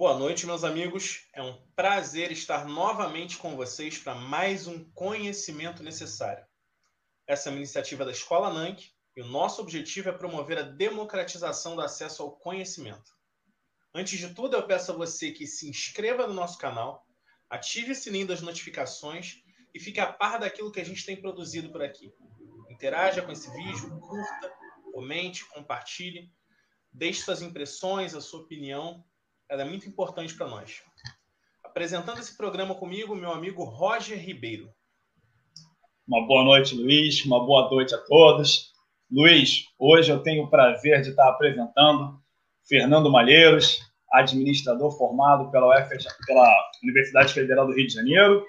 Boa noite, meus amigos. É um prazer estar novamente com vocês para mais um conhecimento necessário. Essa é uma iniciativa da Escola NANC e o nosso objetivo é promover a democratização do acesso ao conhecimento. Antes de tudo, eu peço a você que se inscreva no nosso canal, ative o sininho das notificações e fique a par daquilo que a gente tem produzido por aqui. Interaja com esse vídeo, curta, comente, compartilhe, deixe suas impressões, a sua opinião ela é muito importante para nós. Apresentando esse programa comigo, meu amigo Roger Ribeiro. Uma boa noite, Luiz. Uma boa noite a todos. Luiz, hoje eu tenho o prazer de estar apresentando Fernando Malheiros, administrador formado pela, UF, pela Universidade Federal do Rio de Janeiro.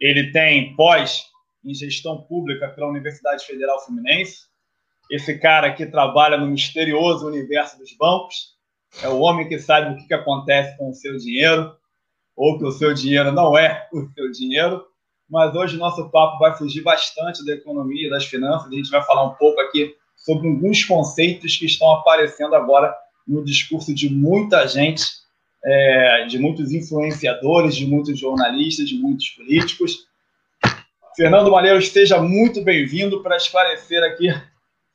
Ele tem pós em gestão pública pela Universidade Federal Fluminense. Esse cara aqui trabalha no misterioso universo dos bancos é o homem que sabe o que, que acontece com o seu dinheiro, ou que o seu dinheiro não é o seu dinheiro. Mas hoje o nosso papo vai fugir bastante da economia das finanças. A gente vai falar um pouco aqui sobre alguns conceitos que estão aparecendo agora no discurso de muita gente, é, de muitos influenciadores, de muitos jornalistas, de muitos políticos. Fernando Malheiro, esteja muito bem-vindo para esclarecer aqui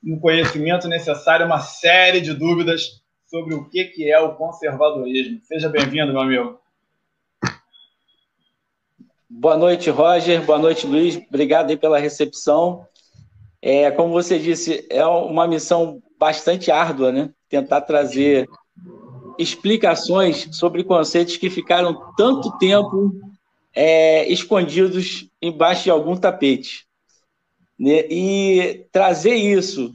no conhecimento necessário uma série de dúvidas sobre o que, que é o conservadorismo. Seja bem-vindo, meu amigo. Boa noite, Roger. Boa noite, Luiz. Obrigado aí pela recepção. É, como você disse, é uma missão bastante árdua, né? Tentar trazer explicações sobre conceitos que ficaram tanto tempo é, escondidos embaixo de algum tapete. Né? E trazer isso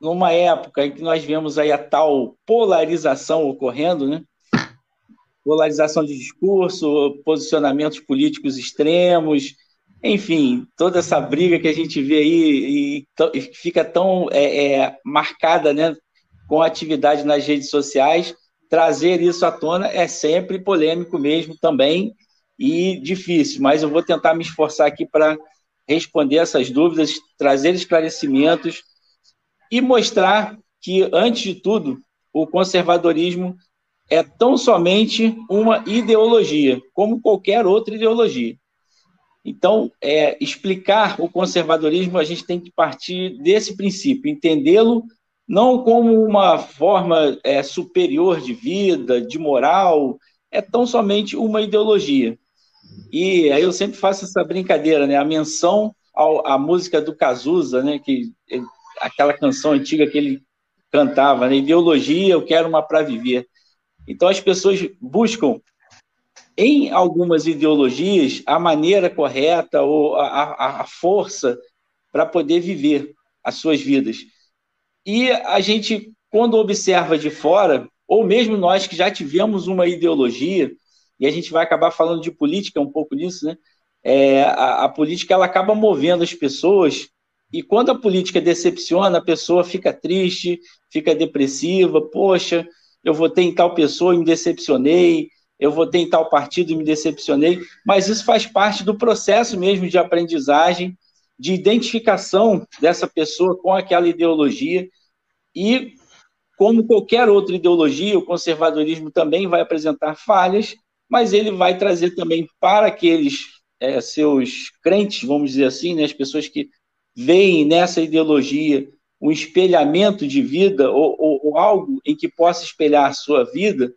numa época em que nós vemos aí a tal polarização ocorrendo, né? Polarização de discurso, posicionamentos políticos extremos, enfim, toda essa briga que a gente vê aí e, fica tão é, é, marcada, né, com atividade nas redes sociais, trazer isso à tona é sempre polêmico mesmo também e difícil, mas eu vou tentar me esforçar aqui para responder essas dúvidas, trazer esclarecimentos e mostrar que, antes de tudo, o conservadorismo é tão somente uma ideologia, como qualquer outra ideologia. Então, é, explicar o conservadorismo, a gente tem que partir desse princípio, entendê-lo não como uma forma é, superior de vida, de moral, é tão somente uma ideologia. E aí eu sempre faço essa brincadeira, né? A menção ao, à música do Cazuza, né? Que aquela canção antiga que ele cantava, né? Ideologia, eu quero uma para viver. Então as pessoas buscam em algumas ideologias a maneira correta ou a, a, força para poder viver as suas vidas. E a gente, quando observa de fora, ou mesmo nós que já tivemos uma ideologia, e a gente vai acabar falando de política um pouco disso, né? É, a, a política ela acaba movendo as pessoas e quando a política decepciona, a pessoa fica triste, fica depressiva, poxa, eu votei em tal pessoa e me decepcionei, eu votei em tal partido e me decepcionei, mas isso faz parte do processo mesmo de aprendizagem, de identificação dessa pessoa com aquela ideologia. E como qualquer outra ideologia, o conservadorismo também vai apresentar falhas, mas ele vai trazer também para aqueles é, seus crentes, vamos dizer assim, né, as pessoas que veem nessa ideologia um espelhamento de vida ou, ou, ou algo em que possa espelhar sua vida,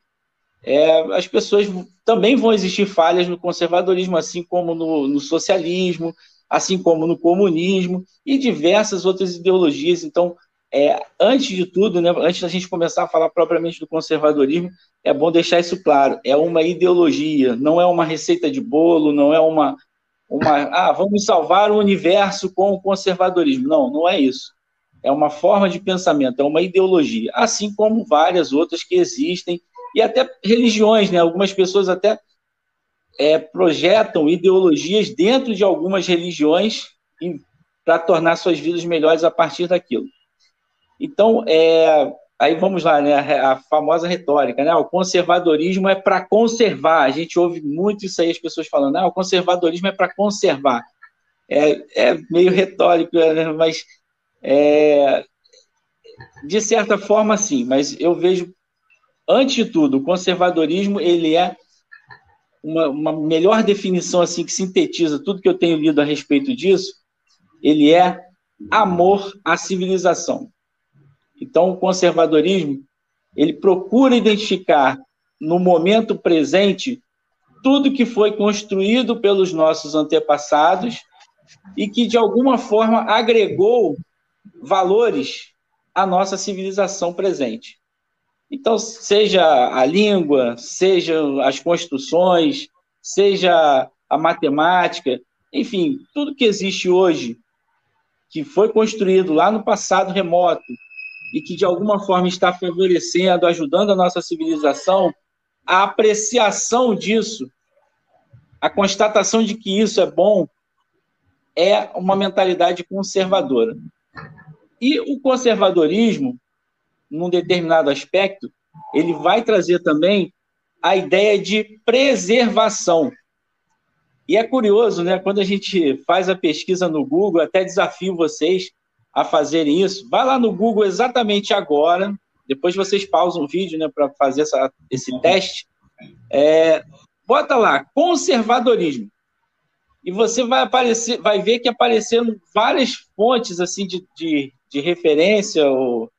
é, as pessoas também vão existir falhas no conservadorismo, assim como no, no, socialismo, assim como no comunismo e diversas outras ideologias. Então, é, antes de tudo, né, antes da gente começar a falar propriamente do conservadorismo, é bom deixar isso claro: é uma ideologia, não é uma receita de bolo, não é uma, uma, ah, vamos salvar o universo com o conservadorismo. Não, não é isso. É uma forma de pensamento, é uma ideologia, assim como várias outras que existem, e até religiões, né? Algumas pessoas até é, projetam ideologias dentro de algumas religiões para tornar suas vidas melhores a partir daquilo. Então, é, Aí vamos lá, né? A famosa retórica, né? O conservadorismo é para conservar. A gente ouve muito isso aí, as pessoas falando, ah, o conservadorismo é para conservar. É, é, meio retórico, né? mas é, de certa forma, sim. Mas eu vejo, antes de tudo, o conservadorismo ele é uma, uma melhor definição assim que sintetiza tudo que eu tenho lido a respeito disso. Ele é amor à civilização. Então, o conservadorismo ele procura identificar no momento presente tudo que foi construído pelos nossos antepassados e que de alguma forma agregou valores à nossa civilização presente. Então, seja a língua, seja as construções, seja a matemática, enfim, tudo que existe hoje, que foi construído lá no passado remoto e que de alguma forma está favorecendo, ajudando a nossa civilização, a apreciação disso, a constatação de que isso é bom, é uma mentalidade conservadora. E o conservadorismo, num determinado aspecto, ele vai trazer também a ideia de preservação. E é curioso, né? Quando a gente faz a pesquisa no Google, até desafio vocês a fazerem isso. Vai lá no Google exatamente agora. Depois vocês pausam o vídeo, né, para fazer essa, esse teste. É, bota lá conservadorismo e você vai aparecer, vai ver que apareceram várias fontes assim de, de, de referência ou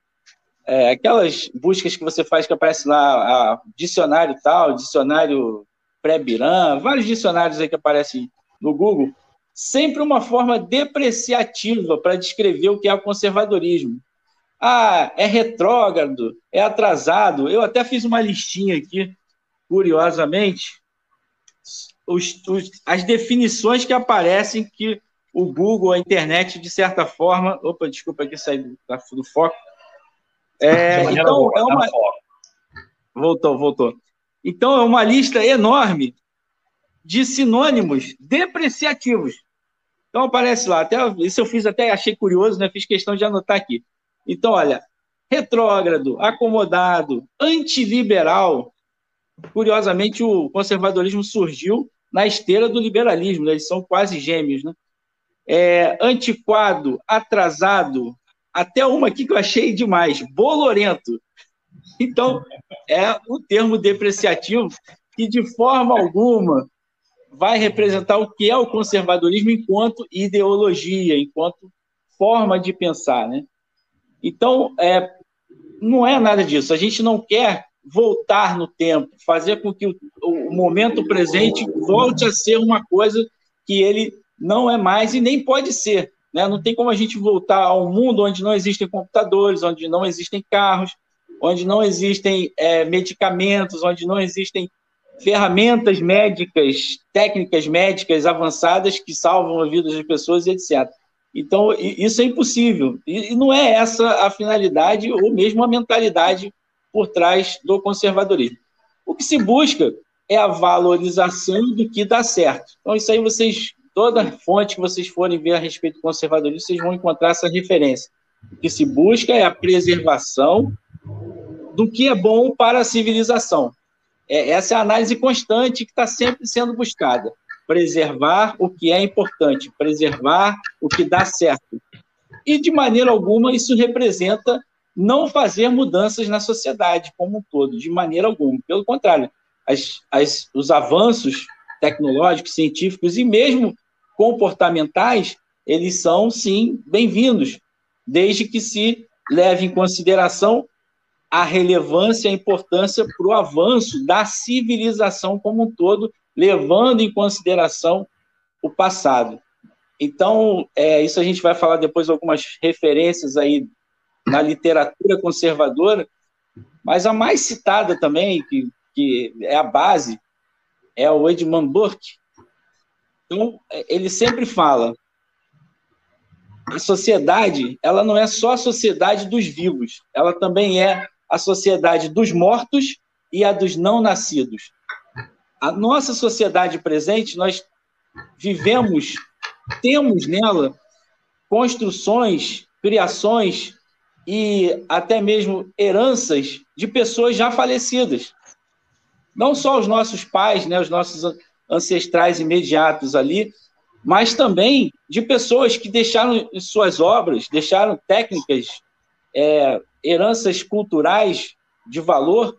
é, aquelas buscas que você faz que aparece lá, a, dicionário tal, dicionário pré-Biran, vários dicionários aí que aparecem no Google, sempre uma forma depreciativa para descrever o que é o conservadorismo. Ah, é retrógrado, é atrasado. Eu até fiz uma listinha aqui, curiosamente, os, os, as definições que aparecem que o Google, a internet, de certa forma. Opa, desculpa aqui sair do, do foco. É, então, é uma... Voltou, voltou. Então, é uma lista enorme de sinônimos depreciativos. Então, aparece lá. Até, isso eu fiz até, achei curioso, né? Fiz questão de anotar aqui. Então, olha, retrógrado, acomodado, antiliberal. Curiosamente, o conservadorismo surgiu na esteira do liberalismo, né? eles são quase gêmeos, né? É, antiquado, atrasado, até uma aqui que eu achei demais, bolorento. Então, é o termo depreciativo que, de forma alguma, vai representar o que é o conservadorismo enquanto ideologia, enquanto forma de pensar, né? Então, é, não é nada disso. A gente não quer voltar no tempo, fazer com que o, o momento presente volte a ser uma coisa que ele não é mais e nem pode ser. Né? Não tem como a gente voltar a um mundo onde não existem computadores, onde não existem carros, onde não existem é, medicamentos, onde não existem ferramentas médicas, técnicas médicas avançadas que salvam a vida das pessoas, etc. Então, isso é impossível. E não é essa a finalidade ou mesmo a mentalidade por trás do conservadorismo. O que se busca é a valorização do que dá certo. Então, isso aí vocês, toda fonte que vocês forem ver a respeito do conservadorismo, vocês vão encontrar essa referência. O que se busca é a preservação do que é bom para a civilização. É, essa é a análise constante que está sempre sendo buscada. Preservar o que é importante, preservar o que dá certo. E, de maneira alguma, isso representa não fazer mudanças na sociedade como um todo, de maneira alguma. Pelo contrário, as, as, os avanços tecnológicos, científicos e mesmo comportamentais, eles são, sim, bem-vindos, desde que se leve em consideração a relevância e a importância para o avanço da civilização como um todo, levando em consideração o passado. Então, é, isso a gente vai falar depois algumas referências aí na literatura conservadora, mas a mais citada também, que, que é a base, é o Edmund Burke. Então, ele sempre fala: a sociedade, ela não é só a sociedade dos vivos, ela também é a sociedade dos mortos e a dos não nascidos. A nossa sociedade presente, nós vivemos, temos nela construções, criações e até mesmo heranças de pessoas já falecidas. Não só os nossos pais, né, os nossos ancestrais imediatos ali, mas também de pessoas que deixaram suas obras, deixaram técnicas, é, heranças culturais de valor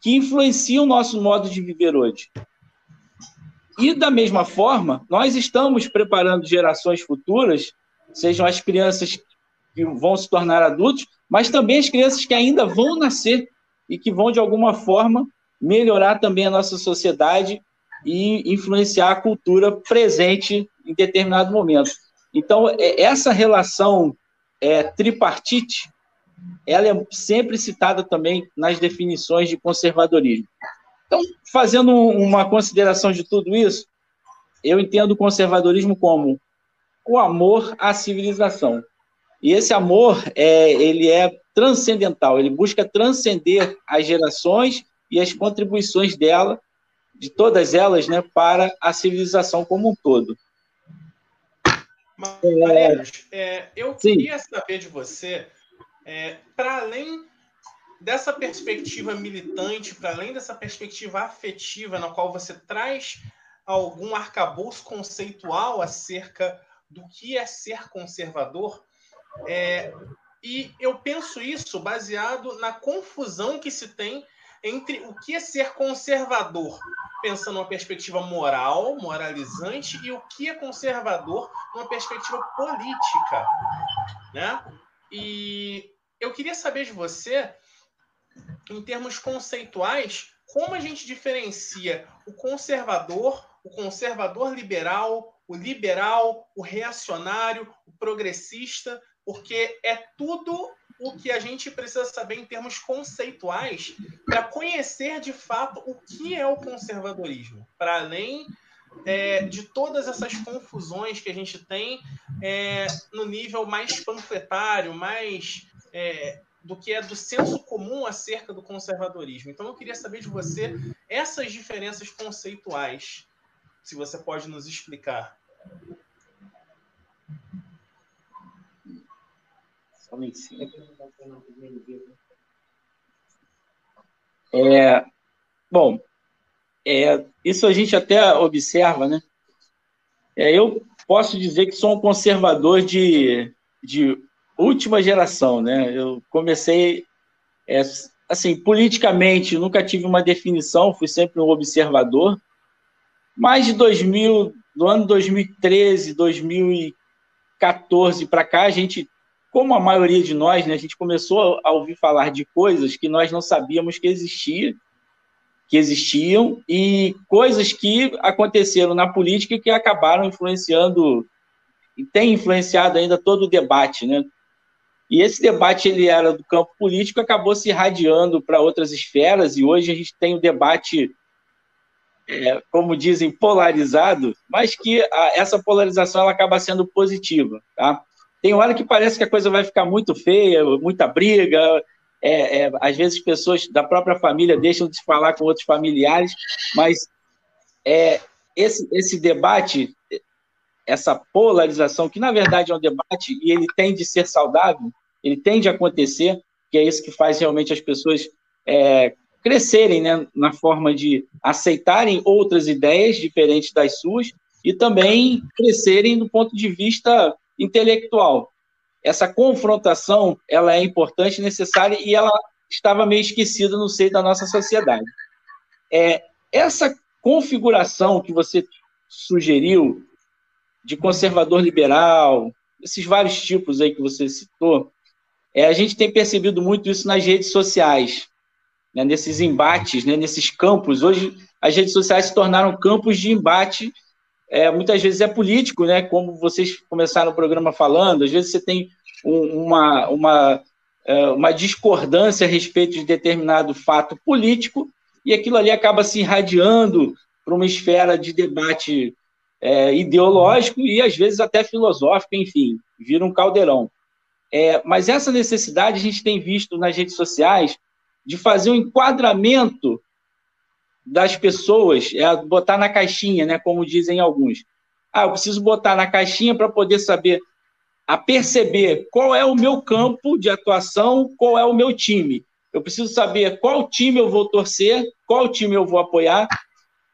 que influenciam o nosso modo de viver hoje. E, da mesma forma, nós estamos preparando gerações futuras, sejam as crianças que vão se tornar adultos, mas também as crianças que ainda vão nascer e que vão, de alguma forma, melhorar também a nossa sociedade e influenciar a cultura presente em determinado momento. Então, é, essa relação é, tripartite, ela é sempre citada também nas definições de conservadorismo. Então, fazendo uma consideração de tudo isso, eu entendo o conservadorismo como o amor à civilização. E esse amor, é, ele é transcendental, ele busca transcender as gerações e as contribuições dela, de todas elas, né, para a civilização como um todo. Mareiros, é, eu queria Sim. saber de você, é, para além dessa perspectiva militante, para além dessa perspectiva afetiva, na qual você traz algum arcabouço conceitual acerca do que é ser conservador, é, e eu penso isso baseado na confusão que se tem entre o que é ser conservador, pensando numa perspectiva moral, moralizante, e o que é conservador numa perspectiva política, né? E eu queria saber de você, em termos conceituais, como a gente diferencia o conservador, o conservador liberal, o liberal, o reacionário, o progressista, porque é tudo o que a gente precisa saber em termos conceituais para conhecer de fato o que é o conservadorismo, para além é, de todas essas confusões que a gente tem é, no nível mais panfletário, mais é, do que é do senso comum acerca do conservadorismo. Então eu queria saber de você essas diferenças conceituais, se você pode nos explicar. É, bom, é, isso a gente até observa, né? É, eu posso dizer que sou um conservador de, de última geração, né? Eu comecei, é, assim, politicamente, nunca tive uma definição, fui sempre um observador, mas de 2000, do ano 2013, 2014 para cá, a gente como a maioria de nós, né, a gente começou a ouvir falar de coisas que nós não sabíamos que existia, que existiam e coisas que aconteceram na política que acabaram influenciando e tem influenciado ainda todo o debate, né? E esse debate ele era do campo político, acabou se irradiando para outras esferas e hoje a gente tem um debate, é, como dizem, polarizado, mas que a, essa polarização ela acaba sendo positiva, tá? Tem hora que parece que a coisa vai ficar muito feia, muita briga. É, é, às vezes pessoas da própria família deixam de falar com outros familiares, mas é, esse, esse debate, essa polarização, que na verdade é um debate e ele tem de ser saudável, ele tem de acontecer, que é isso que faz realmente as pessoas é, crescerem né, na forma de aceitarem outras ideias diferentes das suas e também crescerem do ponto de vista intelectual. Essa confrontação ela é importante, necessária e ela estava meio esquecida no seio da nossa sociedade. É, essa configuração que você sugeriu de conservador liberal, esses vários tipos aí que você citou, é, a gente tem percebido muito isso nas redes sociais, né, nesses embates, né, nesses campos. Hoje, as redes sociais se tornaram campos de embate é, muitas vezes é político, né? Como vocês começaram o programa falando, às vezes você tem um, uma, uma, é, uma discordância a respeito de determinado fato político e aquilo ali acaba se irradiando para uma esfera de debate é, ideológico e às vezes até filosófico, enfim, vira um caldeirão. É, mas essa necessidade a gente tem visto nas redes sociais de fazer um enquadramento das pessoas é botar na caixinha, né, como dizem alguns. Ah, eu preciso botar na caixinha para poder saber, a perceber qual é o meu campo de atuação, qual é o meu time. Eu preciso saber qual time eu vou torcer, qual time eu vou apoiar,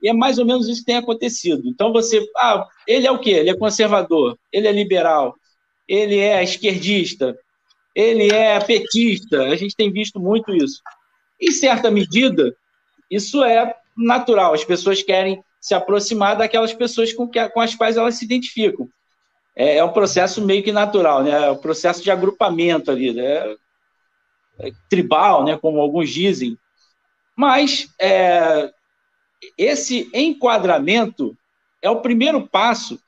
e é mais ou menos isso que tem acontecido. Então você, ah, ele é o quê? Ele é conservador, ele é liberal, ele é esquerdista, ele é petista. A gente tem visto muito isso. Em certa medida, isso é natural, as pessoas querem se aproximar daquelas pessoas com, que, com as quais elas se identificam. É, é um processo meio que natural, né? É um processo de agrupamento ali, né? É tribal, né? Como alguns dizem. Mas é, esse enquadramento é o primeiro passo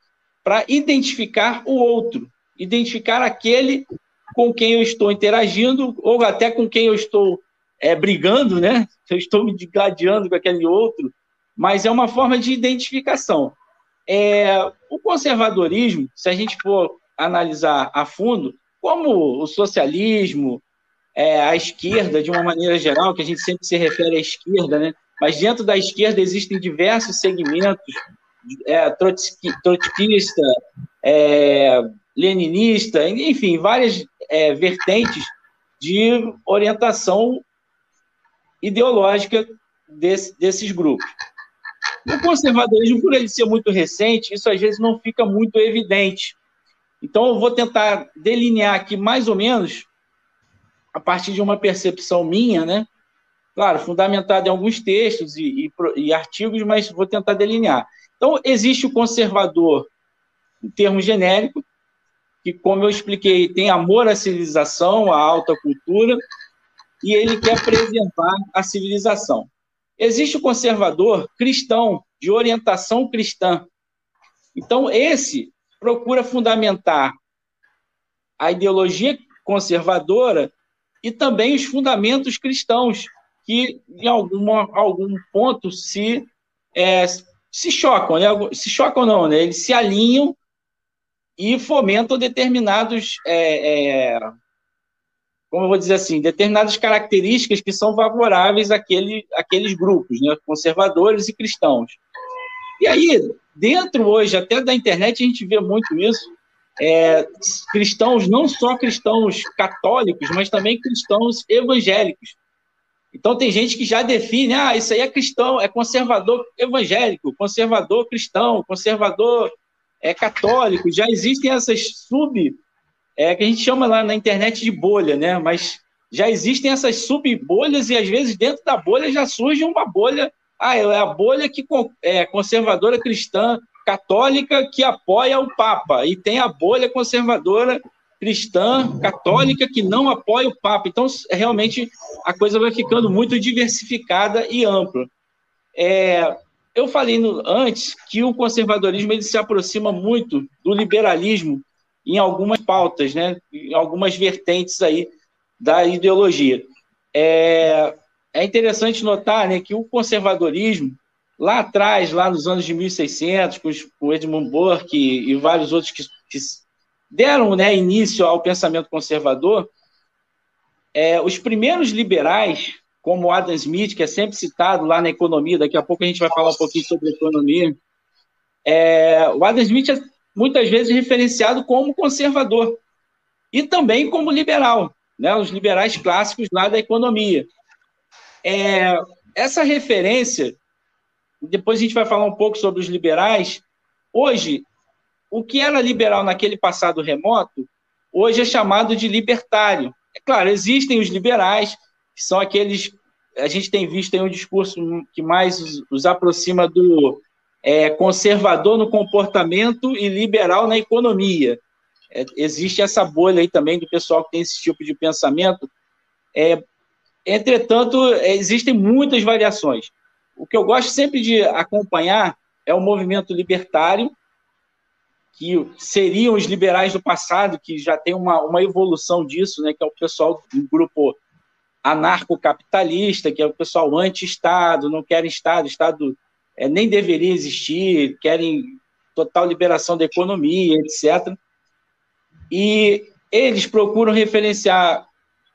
para identificar o outro, identificar aquele com quem eu estou interagindo ou até com quem eu estou é, brigando, né? Eu estou me gladiando com aquele outro, mas é uma forma de identificação. É, o conservadorismo, se a gente for analisar a fundo, como o socialismo, é, a esquerda, de uma maneira geral, que a gente sempre se refere à esquerda, né? Mas dentro da esquerda existem diversos segmentos, é, trotskista, é, leninista, enfim, várias é, vertentes de orientação ideológica desse, desses grupos. O conservadorismo, por ele ser muito recente, isso às vezes não fica muito evidente. Então, eu vou tentar delinear aqui mais ou menos, a partir de uma percepção minha, né? Claro, fundamentada em alguns textos e, e, e artigos, mas vou tentar delinear. Então, existe o conservador, em termos genéricos, que, como eu expliquei, tem amor à civilização, à alta cultura, e ele quer preservar a civilização. Existe o conservador cristão, de orientação cristã. Então, esse procura fundamentar a ideologia conservadora e também os fundamentos cristãos, que em alguma, algum ponto se, é, se chocam, né? se chocam não, né? eles se alinham e fomentam determinados é, é, como eu vou dizer assim, determinadas características que são favoráveis àquele, àqueles grupos, né, conservadores e cristãos. E aí, dentro hoje, até da internet, a gente vê muito isso, é, cristãos, não só cristãos católicos, mas também cristãos evangélicos. Então, tem gente que já define, ah, isso aí é cristão, é conservador evangélico, conservador cristão, conservador é, católico. Já existem essas sub é, que a gente chama lá na internet de bolha, né? Mas já existem essas sub-bolhas e às vezes dentro da bolha já surge uma bolha, ah, é a bolha que é conservadora cristã católica que apoia o Papa e tem a bolha conservadora cristã católica que não apoia o Papa. Então, realmente, a coisa vai ficando muito diversificada e ampla. É, eu falei no, antes que o conservadorismo ele se aproxima muito do liberalismo em algumas pautas, né, em algumas vertentes aí da ideologia. É, é interessante notar né, que o conservadorismo, lá atrás, lá nos anos de 1600, com, com Edmund Burke e, e vários outros que, que deram né, início ao pensamento conservador, é, os primeiros liberais, como Adam Smith, que é sempre citado lá na economia, daqui a pouco a gente vai falar um pouquinho sobre economia, é, o Adam Smith é muitas vezes referenciado como conservador e também como liberal, né? os liberais clássicos lá da economia. É, essa referência, depois a gente vai falar um pouco sobre os liberais. Hoje, o que era liberal naquele passado remoto, hoje é chamado de libertário. É claro, existem os liberais, que são aqueles. A gente tem visto aí um discurso que mais os, aproxima do é, conservador no comportamento e liberal na economia. É, existe essa bolha aí também do pessoal que tem esse tipo de pensamento. É, entretanto, existem muitas variações. O que eu gosto sempre de acompanhar é o movimento libertário, que seriam os liberais do passado, que já tem uma, uma evolução disso, né, que é o pessoal do grupo anarcocapitalista, que é o pessoal anti-Estado, não quer Estado, Estado é, nem deveria existir, querem total liberação da economia, etc. E eles procuram referenciar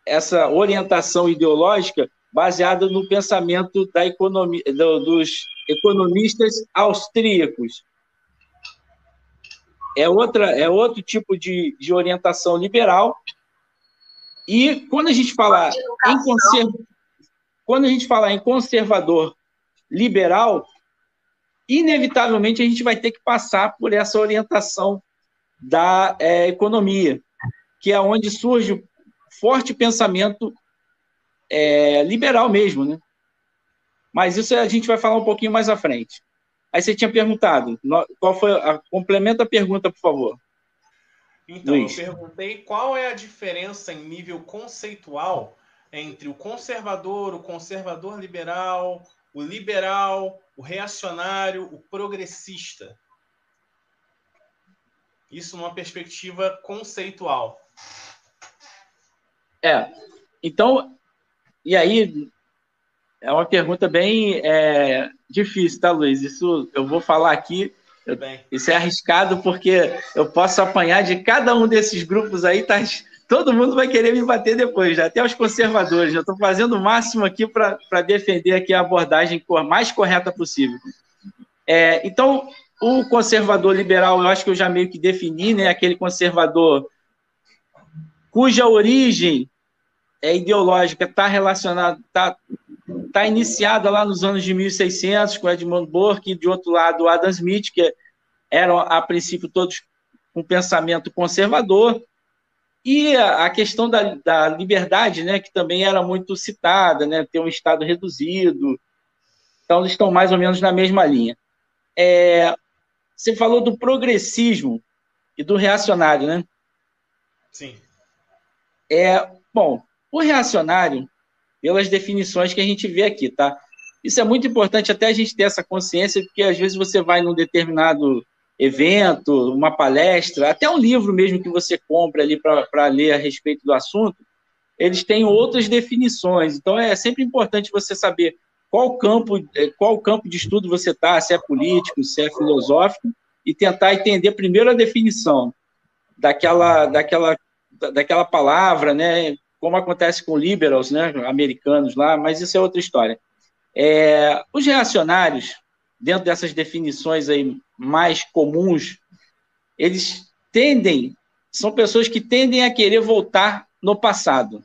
essa orientação ideológica baseada no pensamento da economia, do, dos economistas austríacos. É, outra, é outro tipo de, de orientação liberal. E quando a gente fala em conserv... quando a gente fala em conservador liberal, inevitavelmente a gente vai ter que passar por essa orientação da é, economia, que é onde surge o forte pensamento é, liberal mesmo, né? Mas isso a gente vai falar um pouquinho mais à frente. Aí você tinha perguntado, qual foi a complementa a pergunta, por favor. Então, Luiz. eu perguntei qual é a diferença em nível conceitual entre o conservador, o conservador liberal, o liberal, o reacionário, o progressista. Isso numa perspectiva conceitual. É. Então, e aí é uma pergunta bem é, difícil, tá, Luiz? Isso eu vou falar aqui. Eu, isso é arriscado porque eu posso apanhar de cada um desses grupos aí, tá? Todo mundo vai querer me bater depois, até os conservadores. Eu estou fazendo o máximo aqui para defender aqui a abordagem mais correta possível. É, então, o conservador liberal, eu acho que eu já meio que defini, né? Aquele conservador cuja origem é ideológica está relacionada, está tá iniciada lá nos anos de 1600 com Edmund Burke e de outro lado Adam Smith, que eram a princípio todos com pensamento conservador. E a questão da, da liberdade, né, que também era muito citada, né, ter um Estado reduzido. Então, eles estão mais ou menos na mesma linha. É, você falou do progressismo e do reacionário, né? Sim. É, bom, o reacionário, pelas definições que a gente vê aqui, tá? Isso é muito importante até a gente ter essa consciência, porque às vezes você vai num determinado evento, uma palestra, até um livro mesmo que você compra ali para ler a respeito do assunto, eles têm outras definições. Então é sempre importante você saber qual campo, é, qual campo de estudo você está, se é político, se é filosófico, e tentar entender primeiro a definição daquela, daquela, daquela palavra, né? Como acontece com liberals, né? Americanos lá, mas isso é outra história. É, os reacionários, dentro dessas definições aí mais comuns, eles tendem, são pessoas que tendem a querer voltar no passado.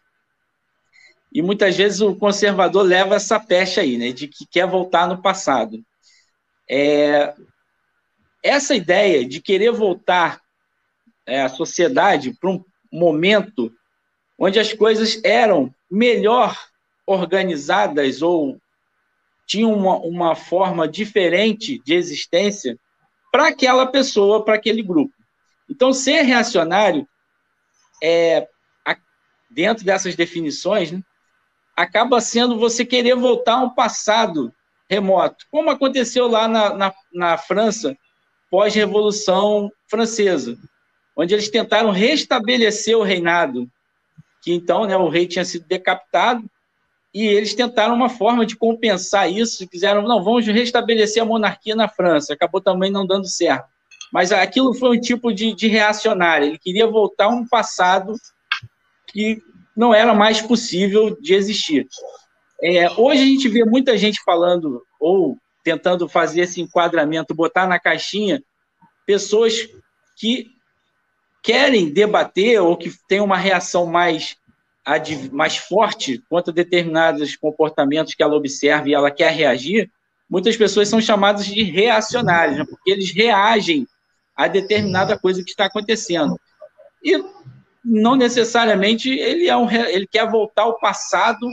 E muitas vezes o conservador leva essa pecha aí, né, de que quer voltar no passado. É, essa ideia de querer voltar é, a sociedade para um momento onde as coisas eram melhor organizadas ou tinham uma, uma forma diferente de existência para aquela pessoa, para aquele grupo. Então, ser reacionário, é, dentro dessas definições, né, acaba sendo você querer voltar a um passado remoto, como aconteceu lá na, na, na França, pós-revolução francesa, onde eles tentaram restabelecer o reinado, que então né, o rei tinha sido decapitado, e eles tentaram uma forma de compensar isso, quiseram, não, vamos restabelecer a monarquia na França, acabou também não dando certo. Mas aquilo foi um tipo de, de reacionário, ele queria voltar a um passado que não era mais possível de existir. É, hoje a gente vê muita gente falando, ou tentando fazer esse enquadramento, botar na caixinha, pessoas que querem debater ou que têm uma reação mais, mais forte contra determinados comportamentos que ela observa e ela quer reagir, muitas pessoas são chamadas de reacionários, né? porque eles reagem a determinada coisa que está acontecendo. E não necessariamente ele, é um, ele quer voltar ao passado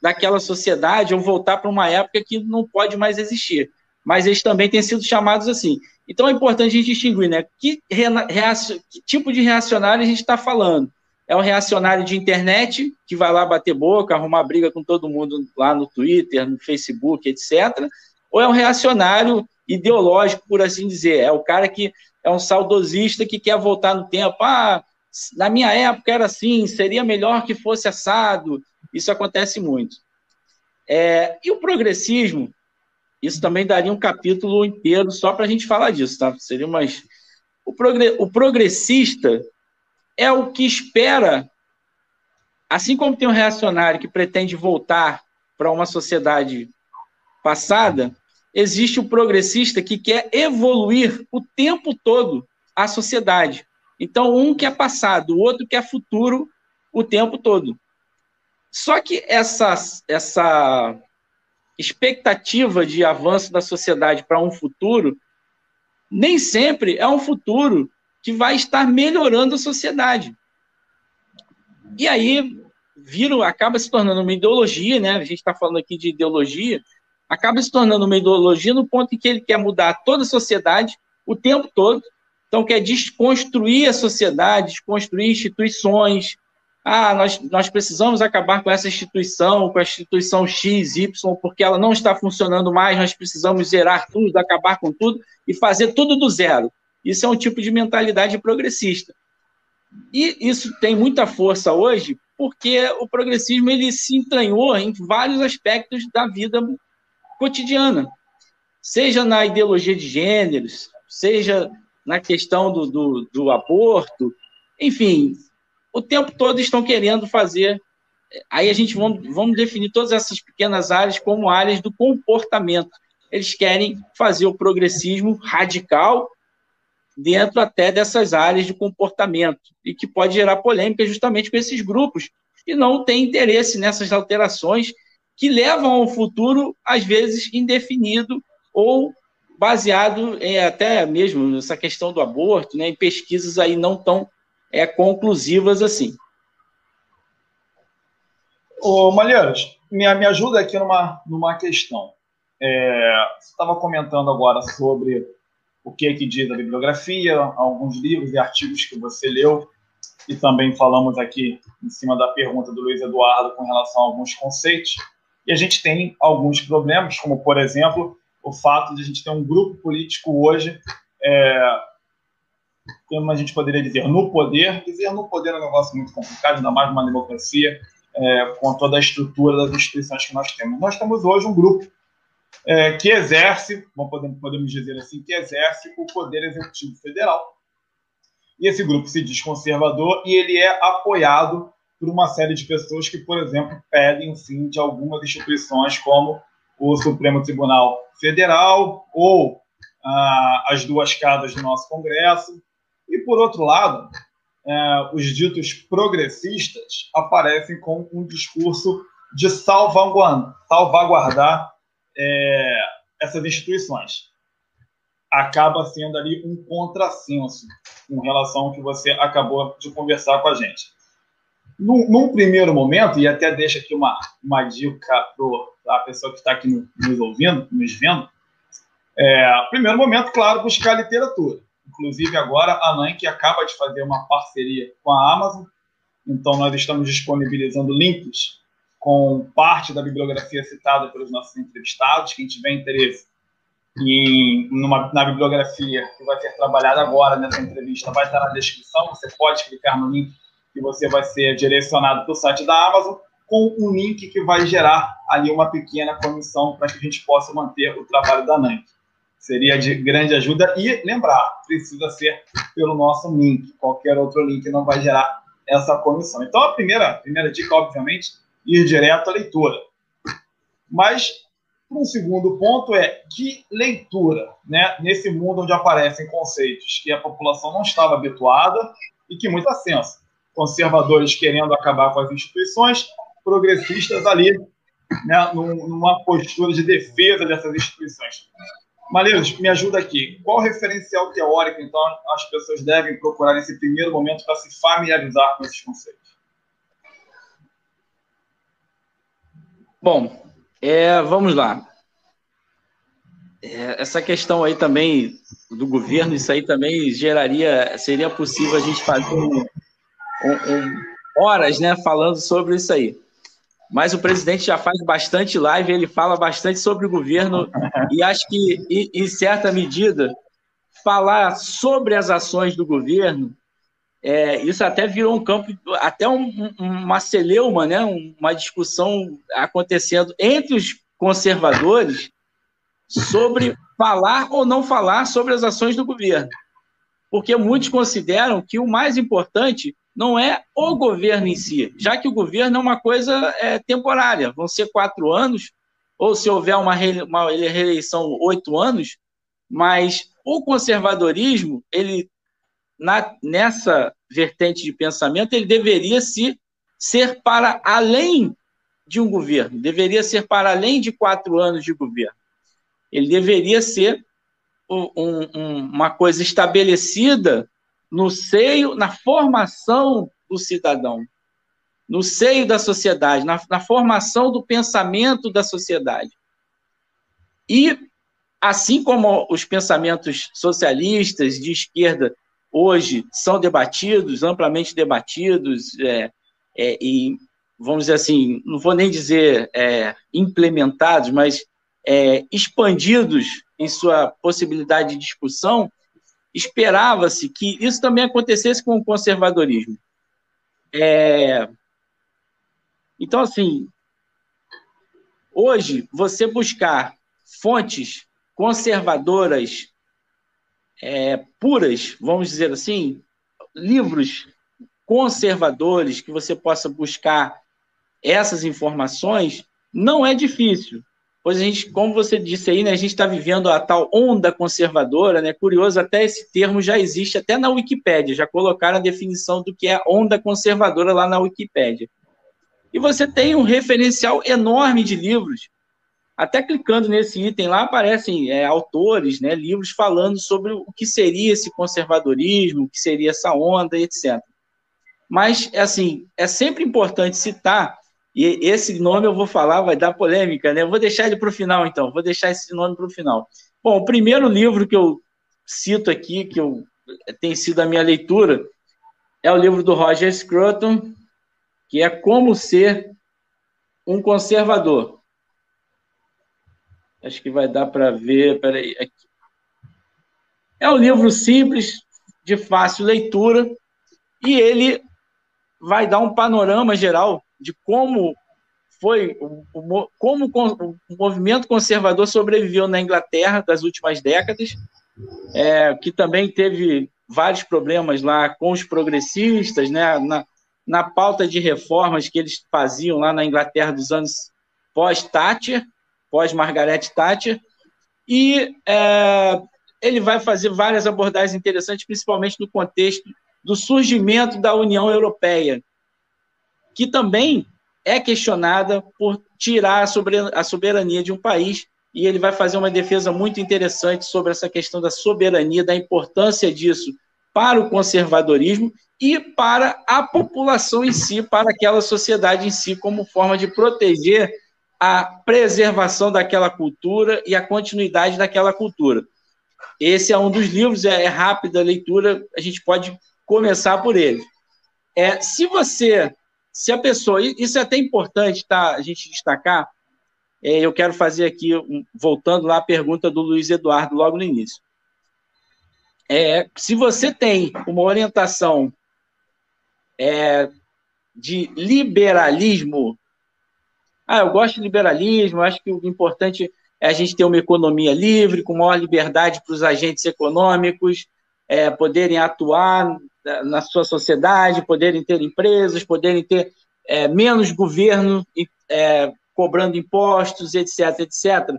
daquela sociedade ou voltar para uma época que não pode mais existir. Mas eles também têm sido chamados assim. Então é importante a gente distinguir, né? Que, que tipo de reacionário a gente está falando? É um reacionário de internet que vai lá bater boca, arrumar briga com todo mundo lá no Twitter, no Facebook, etc. Ou é um reacionário ideológico, por assim dizer? É o cara que é um saudosista que quer voltar no tempo. Ah, na minha época era assim, seria melhor que fosse assado. Isso acontece muito. É, e o progressismo, isso também daria um capítulo inteiro só para a gente falar disso, tá? Seria umas. O, progre... o progressista é o que espera, assim como tem um reacionário que pretende voltar para uma sociedade passada, existe o progressista que quer evoluir o tempo todo a sociedade. Então, um que é passado, o outro que é futuro o tempo todo. Só que essa, essa expectativa de avanço da sociedade para um futuro nem sempre é um futuro que vai estar melhorando a sociedade. E aí vira, acaba se tornando uma ideologia, né? A gente está falando aqui de ideologia, acaba se tornando uma ideologia no ponto em que ele quer mudar toda a sociedade o tempo todo. Então, quer desconstruir a sociedade, desconstruir instituições. Ah, nós, nós precisamos acabar com essa instituição, com a instituição X, Y, porque ela não está funcionando mais, nós precisamos zerar tudo, acabar com tudo e fazer tudo do zero. Isso é um tipo de mentalidade progressista. E isso tem muita força hoje, porque o progressismo ele se entranhou em vários aspectos da vida cotidiana, seja na ideologia de gêneros, seja na questão do, do, do aborto, enfim, o tempo todo estão querendo fazer. Aí a gente vamos, vamos definir todas essas pequenas áreas como áreas do comportamento. Eles querem fazer o progressismo radical dentro até dessas áreas de comportamento e que pode gerar polêmica justamente com esses grupos que não têm interesse nessas alterações que levam ao futuro, às vezes, indefinido ou baseado em até mesmo nessa questão do aborto, né, em pesquisas aí não tão é, conclusivas assim. Ô, Malheiros, me, me ajuda aqui numa, numa questão. É, você estava comentando agora sobre o que, que diz a bibliografia, alguns livros e artigos que você leu, e também falamos aqui em cima da pergunta do Luiz Eduardo com relação a alguns conceitos. E a gente tem alguns problemas, como, por exemplo, o fato de a gente ter um grupo político hoje, é, como a gente poderia dizer, no poder. Dizer no poder é um negócio muito complicado, ainda mais numa democracia, é, com toda a estrutura das instituições que nós temos. Nós temos hoje um grupo é, que exerce, podemos, dizer assim, que exerce o poder executivo federal. E esse grupo se diz conservador e ele é apoiado por uma série de pessoas que, por exemplo, pedem o fim de algumas instituições como o Supremo Tribunal Federal ou ah, as duas casas do nosso Congresso. E, por outro lado, eh, os ditos progressistas aparecem com um discurso de salvaguardar, salvaguardar eh, essas instituições. Acaba sendo ali um contrassenso com relação ao que você acabou de conversar com a gente. Num, num, primeiro momento, e até deixa aqui uma, uma dica para a pessoa que está aqui nos ouvindo, nos vendo, é, primeiro momento, claro, buscar literatura. Inclusive, agora a Nike acaba de fazer uma parceria com a Amazon, então nós estamos disponibilizando links com parte da bibliografia citada pelos nossos entrevistados. Quem tiver interesse em, numa, na bibliografia que vai ser trabalhada agora nessa entrevista vai estar na descrição. Você pode clicar no link que você vai ser direcionado para o site da Amazon, com um link que vai gerar ali uma pequena comissão para que a gente possa manter o trabalho da Nike. Seria de grande ajuda. E lembrar, precisa ser pelo nosso link. Qualquer outro link não vai gerar essa comissão. Então, a primeira, primeira dica, obviamente, ir direto à leitura. Mas, um segundo ponto é que leitura, né? nesse mundo onde aparecem conceitos que a população não estava habituada e que muita senso conservadores querendo acabar com as instituições, progressistas ali né, numa postura de defesa dessas instituições. Malheiros, me ajuda aqui. Qual referencial teórico, então, as pessoas devem procurar nesse primeiro momento para se familiarizar com esses conceitos? Bom, é, vamos lá. É, essa questão aí também do governo, isso aí também geraria, seria possível a gente fazer um, um, um, horas né, falando sobre isso aí. Mas o presidente já faz bastante live, ele fala bastante sobre o governo, e acho que, em, certa medida, falar sobre as ações do governo, é, isso até virou um campo, até um, uma celeuma, né, uma discussão acontecendo entre os conservadores sobre falar ou não falar sobre as ações do governo. Porque muitos consideram que o mais importante não é o governo em si, já que o governo é uma coisa é, temporária, vão ser quatro anos, ou se houver uma, uma reeleição, oito anos, mas o conservadorismo, ele na, nessa vertente de pensamento, ele deveria se ser para além de um governo, deveria ser para além de quatro anos de governo. Ele deveria ser um, um, uma coisa estabelecida no seio, na formação do cidadão, no seio da sociedade, na, na formação do pensamento da sociedade. E, assim como os pensamentos socialistas de esquerda hoje são debatidos, amplamente debatidos, é, é, e, vamos dizer assim, não vou nem dizer é, implementados, mas é, expandidos em sua possibilidade de discussão, esperava-se que isso também acontecesse com o conservadorismo. É... Então, assim, hoje, você buscar fontes conservadoras é, puras, vamos dizer assim, livros conservadores que você possa buscar essas informações, não é difícil. Pois a gente, como você disse aí, né, a gente está vivendo a tal onda conservadora, né? Curioso, até esse termo já existe até na Wikipédia, já colocaram a definição do que é onda conservadora lá na Wikipédia. E você tem um referencial enorme de livros. Até clicando nesse item lá aparecem é, autores, né, livros falando sobre o que seria esse conservadorismo, o que seria essa onda, etc. Mas, assim, é sempre importante citar e esse nome eu vou falar, vai dar polêmica, né? Eu vou deixar ele para o final, então. Vou deixar esse nome para o final. Bom, o primeiro livro que eu cito aqui, que eu, tem sido a minha leitura, é o livro do Roger Scruton, que é Como Ser um Conservador. Acho que vai dar para ver. Peraí, aqui. É um livro simples, de fácil leitura, e ele vai dar um panorama geral de como foi o, como o movimento conservador sobreviveu na Inglaterra das últimas décadas, é, que também teve vários problemas lá com os progressistas, né, na, na pauta de reformas que eles faziam lá na Inglaterra dos anos pós-Thatcher, pós-Margaret Thatcher, e é, ele vai fazer várias abordagens interessantes, principalmente no contexto do surgimento da União Europeia, que também é questionada por tirar a soberania de um país, e ele vai fazer uma defesa muito interessante sobre essa questão da soberania, da importância disso para o conservadorismo e para a população em si, para aquela sociedade em si, como forma de proteger a preservação daquela cultura e a continuidade daquela cultura. Esse é um dos livros, é, é rápida a leitura, a gente pode começar por ele. É, se você se a pessoa, isso é até importante, tá? A gente destacar. É, eu quero fazer aqui, voltando lá à pergunta do Luiz Eduardo, logo no início. É, se você tem uma orientação é, de liberalismo, ah, eu gosto de liberalismo, acho que o importante é a gente ter uma economia livre, com maior liberdade para os agentes econômicos é, poderem atuar na sua sociedade, poderem ter empresas, poderem ter é, menos governo é, cobrando impostos, etc, etc.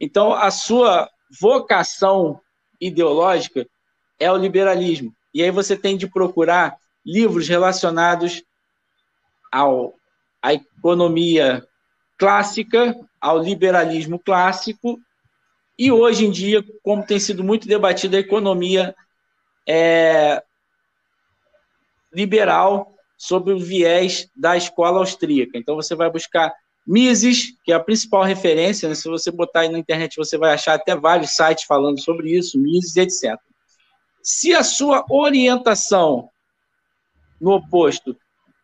Então, a sua vocação ideológica é o liberalismo. E aí você tem de procurar livros relacionados ao, à economia clássica, ao liberalismo clássico, e hoje em dia, como tem sido muito debatida a economia é, liberal sobre o viés da escola austríaca. Então, você vai buscar Mises, que é a principal referência, né? se você botar aí na internet, você vai achar até vários sites falando sobre isso, Mises, etc. Se a sua orientação no oposto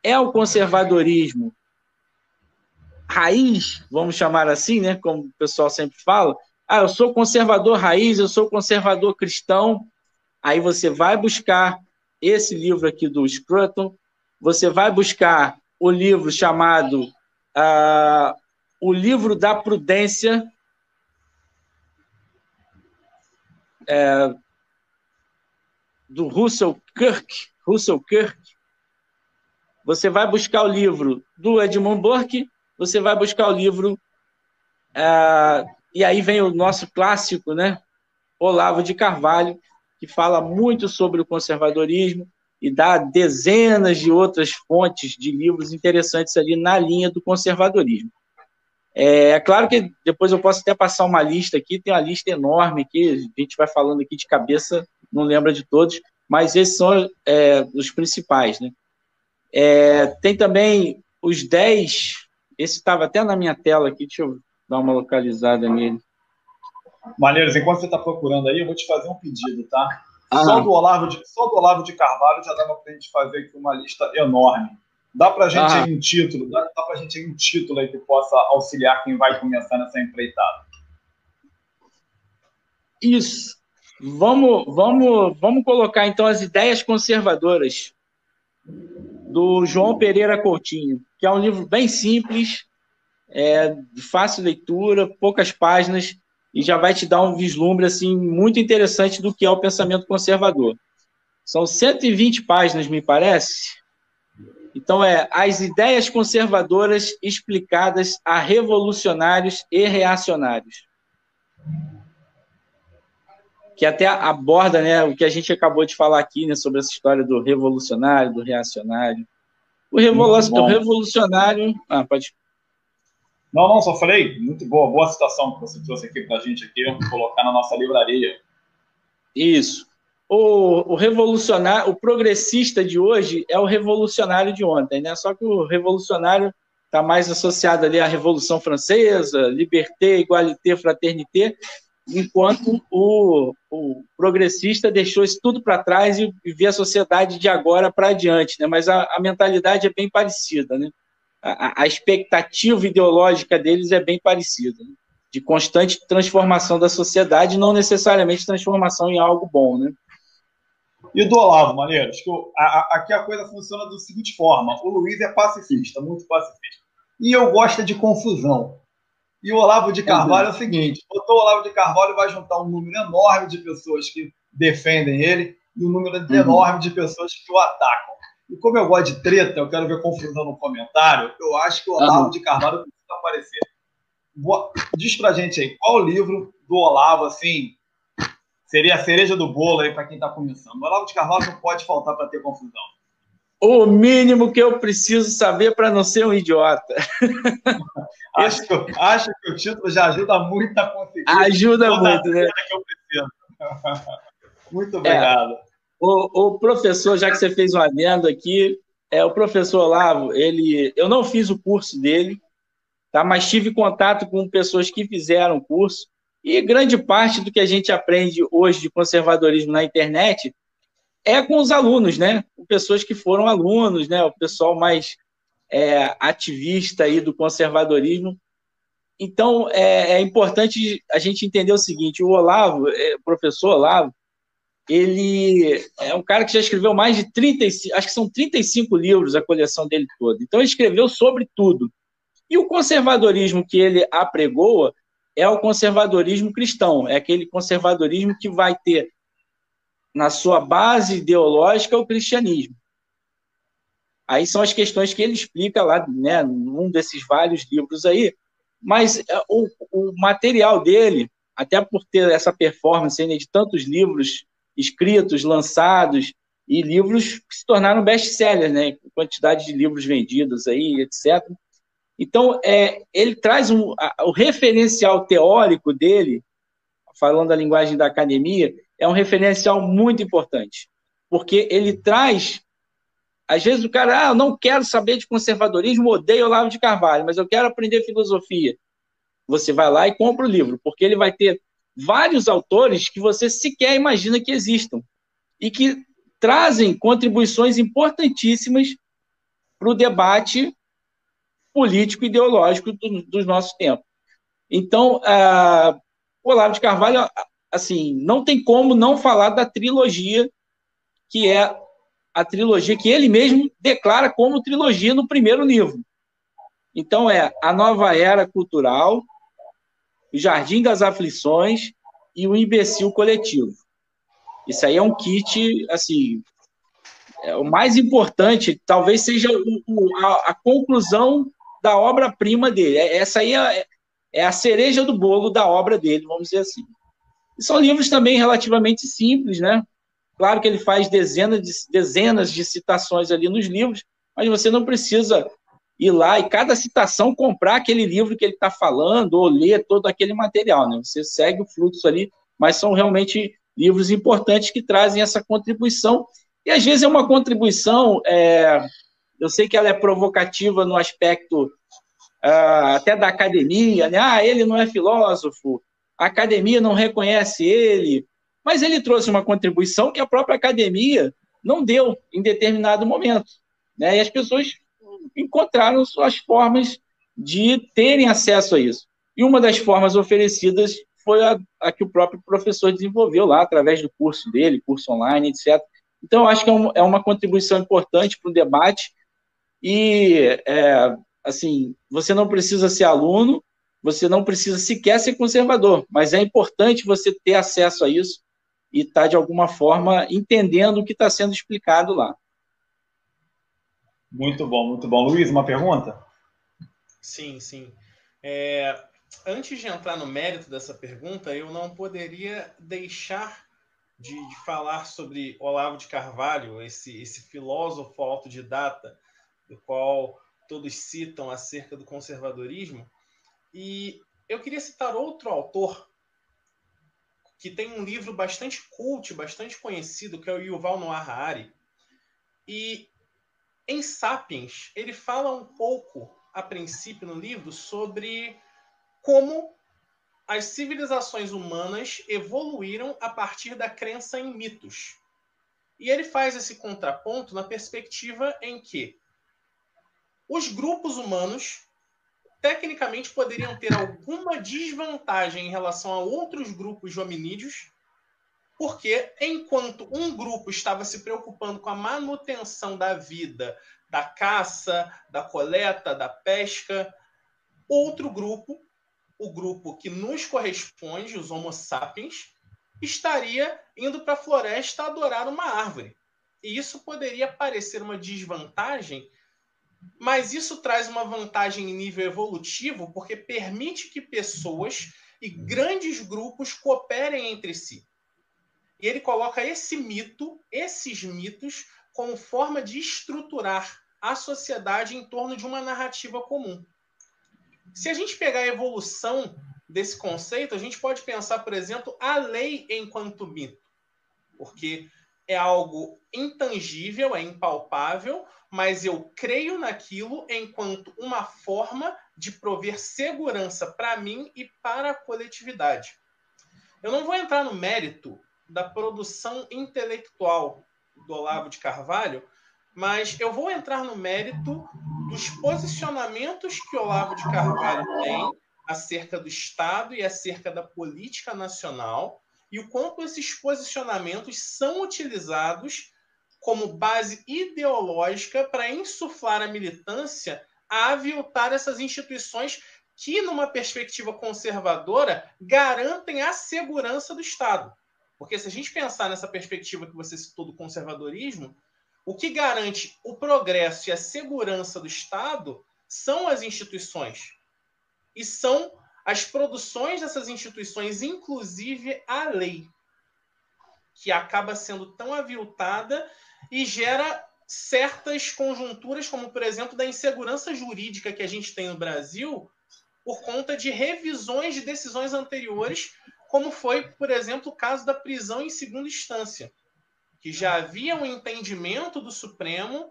é o conservadorismo raiz, vamos chamar assim, né, como o pessoal sempre fala, ah, eu sou conservador raiz, eu sou conservador cristão, aí você vai buscar esse livro aqui do Scruton, você vai buscar o livro chamado uh, O Livro da Prudência, é, do Russell Kirk, Russell Kirk. Você vai buscar o livro do Edmund Burke, você vai buscar o livro, uh, e aí vem o nosso clássico, né? Olavo de Carvalho, que fala muito sobre o conservadorismo e dá dezenas de outras fontes de livros interessantes ali na linha do conservadorismo. É, é claro que depois eu posso até passar uma lista aqui, tem uma lista enorme aqui, a gente vai falando aqui de cabeça, não lembra de todos, mas esses são é, os principais. Né? É, tem também os 10, esse estava até na minha tela aqui, deixa eu dar uma localizada nele. Maneiros, enquanto você está procurando aí, eu vou te fazer um pedido, tá? Ah. Só, do Olavo de, só do Olavo de Carvalho já dava para a gente fazer aqui uma lista enorme. Dá para a gente ah. aí um título, dá, dá para a gente aí um título aí que possa auxiliar quem vai começar nessa empreitada. Isso. Vamos, vamos, vamos colocar então as ideias conservadoras do João Pereira Coutinho, que é um livro bem simples, é, de fácil leitura, poucas páginas, e já vai te dar um vislumbre assim muito interessante do que é o pensamento conservador. São 120 páginas, me parece. Então é as ideias conservadoras explicadas a revolucionários e reacionários que até aborda né, o que a gente acabou de falar aqui né, sobre essa história do revolucionário, do reacionário. O, o revolucionário. Ah, pode. Não, não, só falei. Muito boa, boa citação que você trouxe aqui para a gente aqui, colocar na nossa livraria. Isso. O, o revolucionário, o progressista de hoje é o revolucionário de ontem, né? Só que o revolucionário está mais associado ali à Revolução Francesa, liberté, igualité, fraternité, enquanto o, o progressista deixou isso tudo para trás e, e vê a sociedade de agora para adiante, né? Mas a, a, mentalidade é bem parecida, né? A, a, expectativa ideológica deles é bem parecida, né? de constante transformação da sociedade, não necessariamente transformação em algo bom, né? E do Olavo, Maneiros, que aqui a coisa funciona da seguinte forma: o Luiz é pacifista, muito pacifista, e eu gosto de confusão. E o Olavo de Carvalho é o seguinte: botou o Olavo de Carvalho vai juntar um número enorme de pessoas que defendem ele e um número uhum. enorme de pessoas que o atacam. E como eu gosto de treta, eu quero ver confusão no comentário, eu acho que o Olavo uhum. de Carvalho precisa aparecer. Boa, diz pra gente aí, qual o livro do Olavo, assim, seria a cereja do bolo aí para quem está começando? O Olavo de Carvalho não pode faltar para ter confusão o mínimo que eu preciso saber para não ser um idiota. acho, que, acho que o título já ajuda muito a conseguir. Ajuda muito, né? muito obrigado. É, o, o, professor, já que você fez um adendo aqui, é o professor Olavo, ele, eu não fiz o curso dele, tá? mas tive contato com pessoas que fizeram o curso, e grande parte do que a gente aprende hoje de conservadorismo na internet é com os alunos, né? Com pessoas que foram alunos, né? O pessoal mais é, ativista aí do conservadorismo. Então, é, é, importante a gente entender o seguinte: o Olavo, é, o professor Olavo, ele é um cara que já escreveu mais de 35, acho que são 35 livros a coleção dele toda. Então, ele escreveu sobre tudo. E o conservadorismo que ele apregoa é o conservadorismo cristão, é aquele conservadorismo que vai ter na sua base ideológica, o cristianismo. Aí são as questões que ele explica lá, né, num desses vários livros aí. Mas é, o, o material dele, até por ter essa performance de tantos livros escritos, lançados, e livros que se tornaram best-sellers, né? Quantidade de livros vendidos aí, etc. Então, é, ele traz um, a, o referencial teórico dele, falando a linguagem da academia, é um referencial muito importante, porque ele traz. Às vezes o cara, ah, eu não quero saber de conservadorismo, odeio Olavo de Carvalho, mas eu quero aprender filosofia. Você vai lá e compra o livro, porque ele vai ter vários autores que você sequer imagina que existam e que trazem contribuições importantíssimas para o debate político e ideológico do, dos nossos tempos. Então, uh, o Olavo de Carvalho assim, não tem como não falar da trilogia, que é a trilogia que ele mesmo declara como trilogia no primeiro livro. Então é A Nova Era Cultural, O Jardim das Aflições e O Imbecil Coletivo. Isso aí é um kit, assim, é o mais importante, talvez seja o, o, a, a, conclusão da obra-prima dele. É, essa aí é, é a cereja do bolo da obra dele, vamos dizer assim. E são livros também relativamente simples, né? Claro que ele faz dezenas de, dezenas de citações ali nos livros, mas você não precisa ir lá e cada citação comprar aquele livro que ele está falando ou ler todo aquele material, né? Você segue o fluxo ali, mas são realmente livros importantes que trazem essa contribuição. E às vezes é uma contribuição, é, eu sei que ela é provocativa no aspecto uh, até da academia, né? Ah, ele não é filósofo, a academia não reconhece ele, mas ele trouxe uma contribuição que a própria academia não deu em determinado momento. Né? E as pessoas encontraram suas formas de terem acesso a isso. E uma das formas oferecidas foi a, a que o próprio professor desenvolveu lá, através do curso dele, curso online, etc. Então, acho que é, um, é uma contribuição importante para o debate. E, é, assim, você não precisa ser aluno, você não precisa sequer ser conservador, mas é importante você ter acesso a isso e estar, tá, de alguma forma, entendendo o que está sendo explicado lá. Muito bom, muito bom. Luiz, uma pergunta? Sim, sim. É, antes de entrar no mérito dessa pergunta, eu não poderia deixar de, de falar sobre Olavo de Carvalho, esse, esse filósofo autodidata, do qual todos citam acerca do conservadorismo. E eu queria citar outro autor que tem um livro bastante cult, bastante conhecido, que é o Yuval Noah Harari. E em Sapiens, ele fala um pouco, a princípio no livro, sobre como as civilizações humanas evoluíram a partir da crença em mitos. E ele faz esse contraponto na perspectiva em que os grupos humanos tecnicamente poderiam ter alguma desvantagem em relação a outros grupos de hominídeos, porque enquanto um grupo estava se preocupando com a manutenção da vida, da caça, da coleta, da pesca, outro grupo, o grupo que nos corresponde, os Homo sapiens, estaria indo para a floresta adorar uma árvore. E isso poderia parecer uma desvantagem mas isso traz uma vantagem em nível evolutivo porque permite que pessoas e grandes grupos cooperem entre si. E ele coloca esse mito, esses mitos, como forma de estruturar a sociedade em torno de uma narrativa comum. Se a gente pegar a evolução desse conceito, a gente pode pensar, por exemplo, a lei enquanto mito. Porque é algo intangível, é impalpável, mas eu creio naquilo enquanto uma forma de prover segurança para mim e para a coletividade. Eu não vou entrar no mérito da produção intelectual do Olavo de Carvalho, mas eu vou entrar no mérito dos posicionamentos que Olavo de Carvalho tem acerca do Estado e acerca da política nacional e o quanto esses posicionamentos são utilizados como base ideológica para insuflar a militância a aviltar essas instituições que, numa perspectiva conservadora, garantem a segurança do Estado. Porque se a gente pensar nessa perspectiva que você citou do conservadorismo, o que garante o progresso e a segurança do Estado são as instituições. E são as produções dessas instituições, inclusive a lei, que acaba sendo tão aviltada e gera certas conjunturas, como por exemplo da insegurança jurídica que a gente tem no Brasil, por conta de revisões de decisões anteriores, como foi, por exemplo, o caso da prisão em segunda instância, que já havia um entendimento do Supremo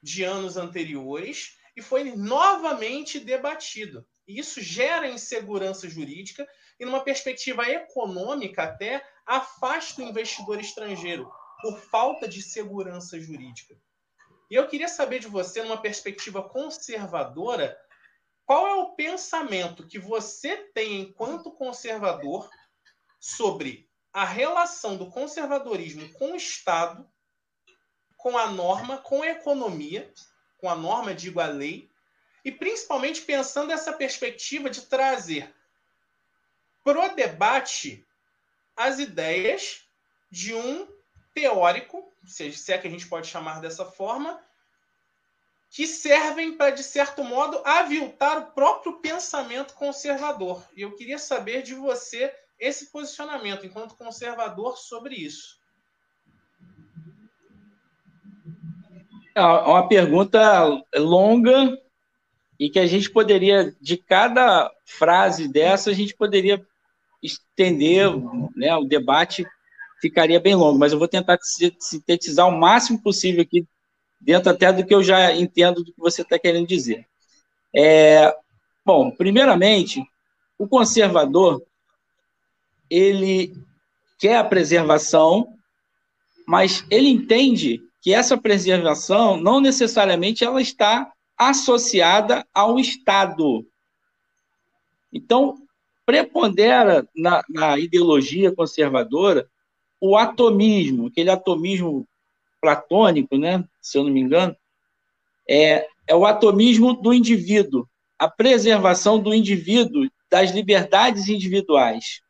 de anos anteriores e foi novamente debatido. E isso gera insegurança jurídica e, numa perspectiva econômica, até afasta o investidor estrangeiro, por falta de segurança jurídica. E eu queria saber de você, numa perspectiva conservadora, qual é o pensamento que você tem enquanto conservador sobre a relação do conservadorismo com o Estado, com a norma, com a economia, com a norma, digo a lei, e principalmente pensando essa perspectiva de trazer para o debate as ideias de um teórico, se é que a gente pode chamar dessa forma, que servem para, de certo modo, aviltar o próprio pensamento conservador. E eu queria saber de você esse posicionamento enquanto conservador sobre isso. É uma pergunta longa e que a gente poderia, de cada frase dessa, a gente poderia estender né, o debate ficaria bem longo, mas eu vou tentar sintetizar o máximo possível aqui, dentro até do que eu já entendo do que você está querendo dizer. É, bom, primeiramente, o conservador, ele quer a preservação, mas ele entende que essa preservação não necessariamente ela está associada ao Estado. Então, prepondera na, na ideologia conservadora o atomismo, aquele atomismo platônico, né, se eu não me engano, é, é o atomismo do indivíduo, a preservação do indivíduo, das liberdades individuais.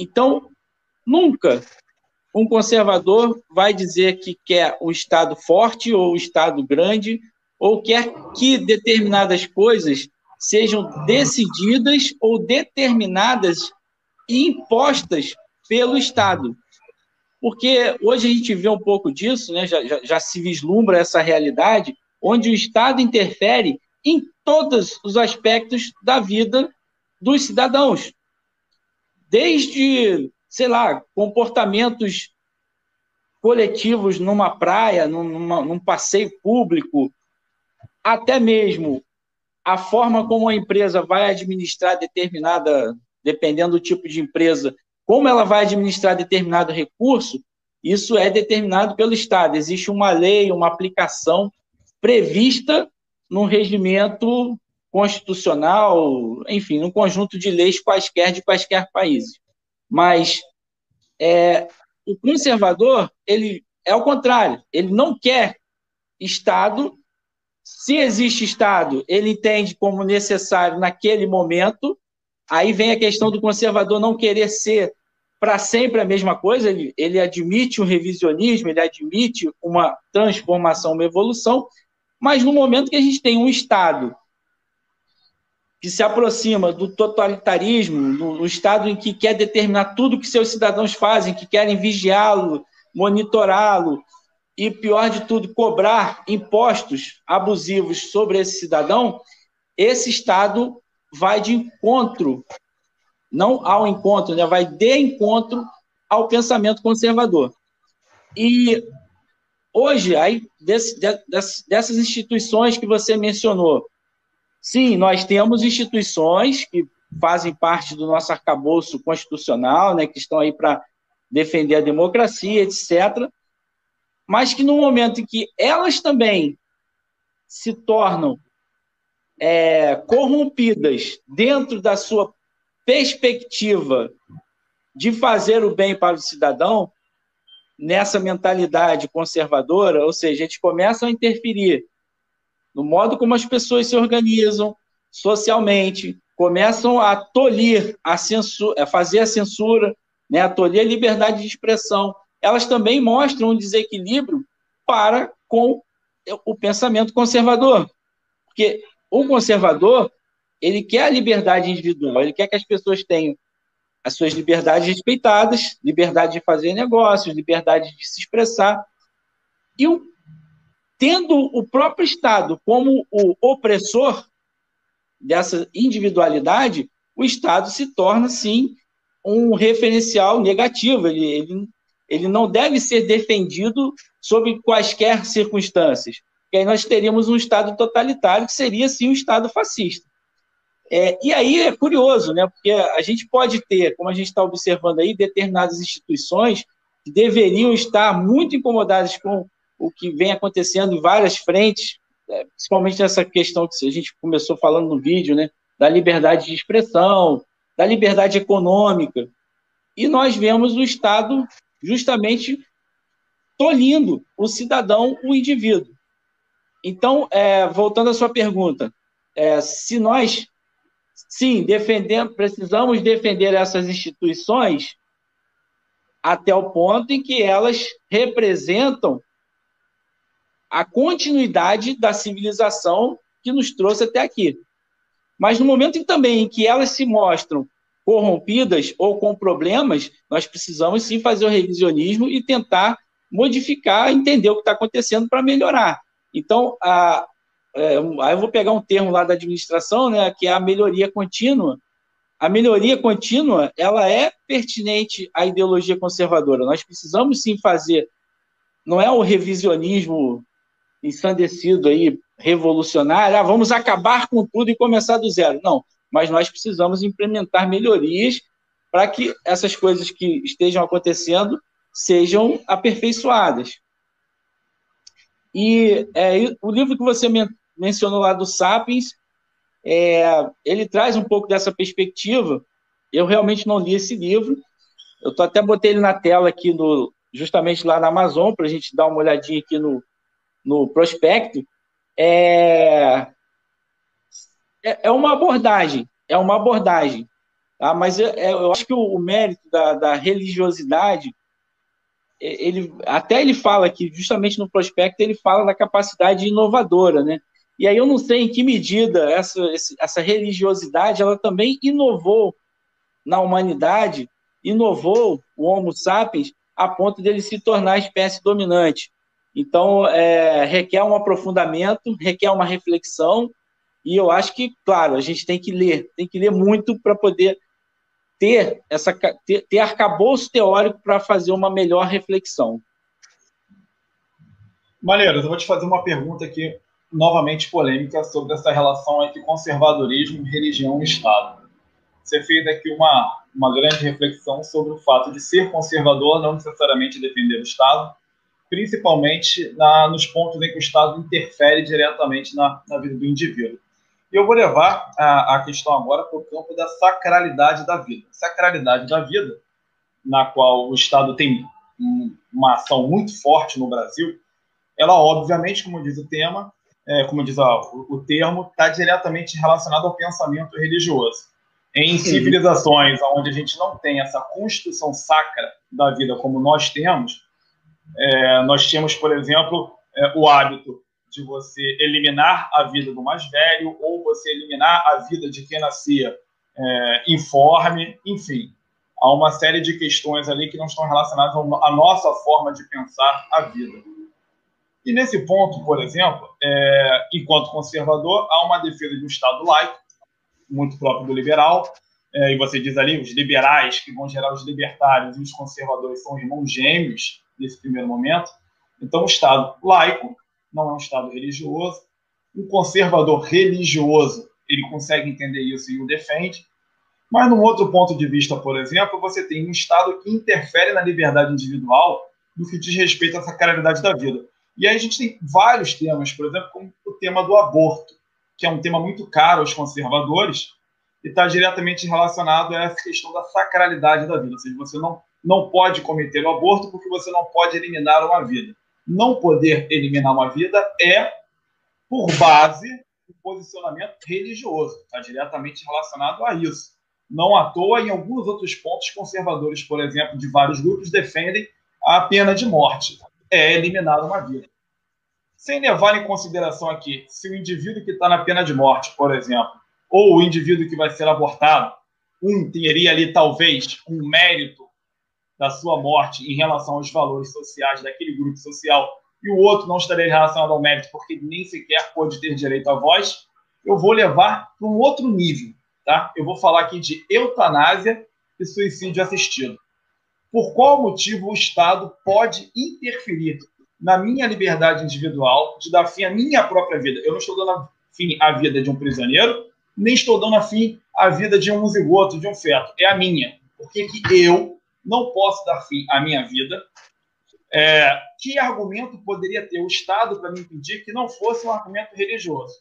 Então, nunca um conservador vai dizer que quer um Estado forte ou um Estado grande, ou quer que determinadas coisas sejam decididas ou determinadas e impostas pelo Estado. Porque hoje a gente vê um pouco disso, né? já, já, já se vislumbra essa realidade, onde o Estado interfere em todos os aspectos da vida dos cidadãos. Desde, sei lá, comportamentos coletivos numa praia, numa, num passeio público, até mesmo a forma como a empresa vai administrar determinada, dependendo do tipo de empresa, como ela vai administrar determinado recurso, isso é determinado pelo Estado. Existe uma lei, uma aplicação prevista num regimento constitucional, enfim, num conjunto de leis quaisquer de quaisquer países. Mas é, o conservador, ele é o contrário, ele não quer Estado. Se existe Estado, ele entende como necessário naquele momento. Aí vem a questão do conservador não querer ser para sempre a mesma coisa, ele, ele admite um revisionismo, ele admite uma transformação, uma evolução, mas no momento que a gente tem um Estado que se aproxima do totalitarismo, no, Estado em que quer determinar tudo que seus cidadãos fazem, que querem vigiá-lo, monitorá-lo e, pior de tudo, cobrar impostos abusivos sobre esse cidadão, esse Estado vai de encontro não ao encontro, né, vai de encontro ao pensamento conservador. E hoje, aí, desse, dessas instituições que você mencionou, sim, nós temos instituições que fazem parte do nosso arcabouço constitucional, né, que estão aí para defender a democracia, etc., mas que no momento em que elas também se tornam é, corrompidas dentro da sua perspectiva de fazer o bem para o cidadão, nessa mentalidade conservadora, ou seja, a gente começa a interferir no modo como as pessoas se organizam socialmente, começam a tolir a censura, a fazer a censura, né, a tolir a liberdade de expressão. Elas também mostram um desequilíbrio para com o pensamento conservador. Porque o conservador, ele quer a liberdade individual, ele quer que as pessoas tenham as suas liberdades respeitadas, liberdade de fazer negócios, liberdade de se expressar. E o, tendo o próprio Estado como o opressor dessa individualidade, o Estado se torna, sim, um referencial negativo. Ele, ele, ele não deve ser defendido sob quaisquer circunstâncias. Porque aí nós teríamos um Estado totalitário, que seria, sim, um Estado fascista. É, e aí é curioso, né? Porque a gente pode ter, como a gente está observando aí, determinadas instituições que deveriam estar muito incomodadas com o que vem acontecendo em várias frentes, é, principalmente nessa questão que a gente começou falando no vídeo, né? Da liberdade de expressão, da liberdade econômica. E nós vemos o Estado justamente tolindo o cidadão, o indivíduo. Então, é, voltando à sua pergunta, é, se nós sim, defendemos, precisamos defender essas instituições até o ponto em que elas representam a continuidade da civilização que nos trouxe até aqui. Mas no momento em, também em que elas se mostram corrompidas ou com problemas, nós precisamos sim fazer o revisionismo e tentar modificar, entender o que está acontecendo para melhorar. Então, a, é, eu vou pegar um termo lá da administração, né, que é a melhoria contínua. A melhoria contínua, ela é pertinente à ideologia conservadora. Nós precisamos sim fazer, não é o revisionismo ensandecido aí, revolucionário, ah, vamos acabar com tudo e começar do zero. Não, mas nós precisamos implementar melhorias para que essas coisas que estejam acontecendo sejam aperfeiçoadas. E é, o livro que você men mencionou lá do Sapiens, é, ele traz um pouco dessa perspectiva. Eu realmente não li esse livro. Eu tô, até botei ele na tela aqui, no, justamente lá na Amazon, para a gente dar uma olhadinha aqui no, no prospecto. É, é, é uma abordagem, é uma abordagem. Tá? Mas eu, é, eu acho que o, mérito da, da religiosidade ele até ele fala que justamente no prospecto ele fala da capacidade inovadora, né? E aí eu não sei em que medida essa, essa religiosidade ela também inovou na humanidade, inovou o Homo sapiens a ponto dele se tornar a espécie dominante. Então, é, requer um aprofundamento, requer uma reflexão, e eu acho que, claro, a gente tem que ler, tem que ler muito para poder ter, essa, ter, ter arcabouço teórico para fazer uma melhor reflexão. Maneiros, eu vou te fazer uma pergunta aqui, novamente polêmica, sobre essa relação entre conservadorismo, religião e Estado. Você fez aqui uma, uma grande reflexão sobre o fato de ser conservador não necessariamente defender o Estado, principalmente na, nos pontos em que o Estado interfere diretamente na, na vida do indivíduo. E eu vou levar a, a questão agora para o campo da sacralidade da vida. Sacralidade da vida, na qual o Estado tem uma ação muito forte no Brasil, ela, obviamente, como diz o tema, é, como diz o, o, termo, está diretamente relacionado ao pensamento religioso. Em civilizações onde a gente não tem essa construção sacra da vida como nós temos, é, nós temos, por exemplo, é, o hábito de você eliminar a vida do mais velho ou você eliminar a vida de quem nascia é, informe, enfim. Há uma série de questões ali que não estão relacionadas à nossa forma de pensar a vida. E nesse ponto, por exemplo, é, enquanto conservador, há uma defesa de um Estado laico, muito próprio do liberal, é, e você diz ali, os liberais, que vão gerar os libertários, e os conservadores são irmãos gêmeos nesse primeiro momento. Então, o Estado laico não é um Estado religioso. Um conservador religioso, ele consegue entender isso e o defende. Mas, num outro ponto de vista, por exemplo, você tem um Estado que interfere na liberdade individual no que diz respeito essa sacralidade da vida. E aí a gente tem vários temas, por exemplo, como o tema do aborto, que é um tema muito caro aos conservadores e está diretamente relacionado a essa questão da sacralidade da vida. Ou seja, você não, não pode cometer o aborto porque você não pode eliminar uma vida não poder eliminar uma vida é, por base, o posicionamento religioso. Está diretamente relacionado a isso. Não à toa, em alguns outros pontos, conservadores, por exemplo, de vários grupos, defendem a pena de morte. É eliminar uma vida. Sem levar em consideração aqui se o indivíduo que está na pena de morte, por exemplo, ou o indivíduo que vai ser abortado, um teria ali talvez um mérito da sua morte em relação aos valores sociais daquele grupo social e o outro não estaria relacionado ao mérito porque nem sequer pode ter direito à voz, eu vou levar para um outro nível, tá? Eu vou falar aqui de eutanásia e suicídio assistido. Por qual motivo o Estado pode interferir na minha liberdade individual de dar fim à minha própria vida? Eu não estou dando fim à vida de um prisioneiro, nem estou dando fim à vida de um zigoto, de um feto. É a minha. Por que, que eu, não posso dar fim à minha vida. É, que argumento poderia ter o Estado para me impedir que não fosse um argumento religioso?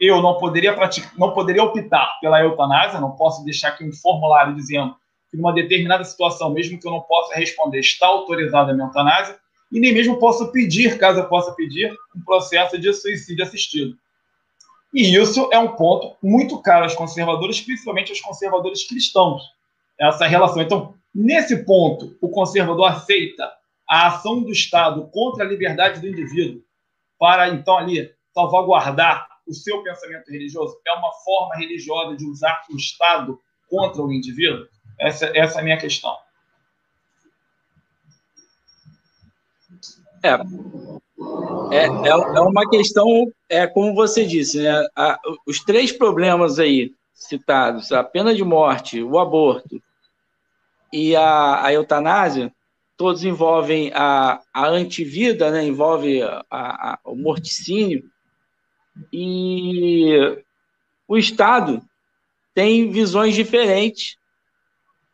Eu não poderia praticar, não poderia optar pela eutanásia, não posso deixar aqui um formulário dizendo que numa determinada situação, mesmo que eu não possa responder, está autorizada a minha eutanásia, e nem mesmo posso pedir, caso eu possa pedir, um processo de suicídio assistido. E isso é um ponto muito caro aos conservadores, principalmente aos conservadores cristãos, essa relação. Então, Nesse ponto, o conservador aceita a ação do Estado contra a liberdade do indivíduo para, então, ali, salvaguardar o seu pensamento religioso? É uma forma religiosa de usar o Estado contra o indivíduo? Essa, essa é a minha questão. É, é, é, é uma questão, é como você disse, né? Os três problemas aí citados, a pena de morte, o aborto e a, a eutanásia, todos envolvem a, a antivida, né? envolve a, a, o morticínio, e o Estado tem visões diferentes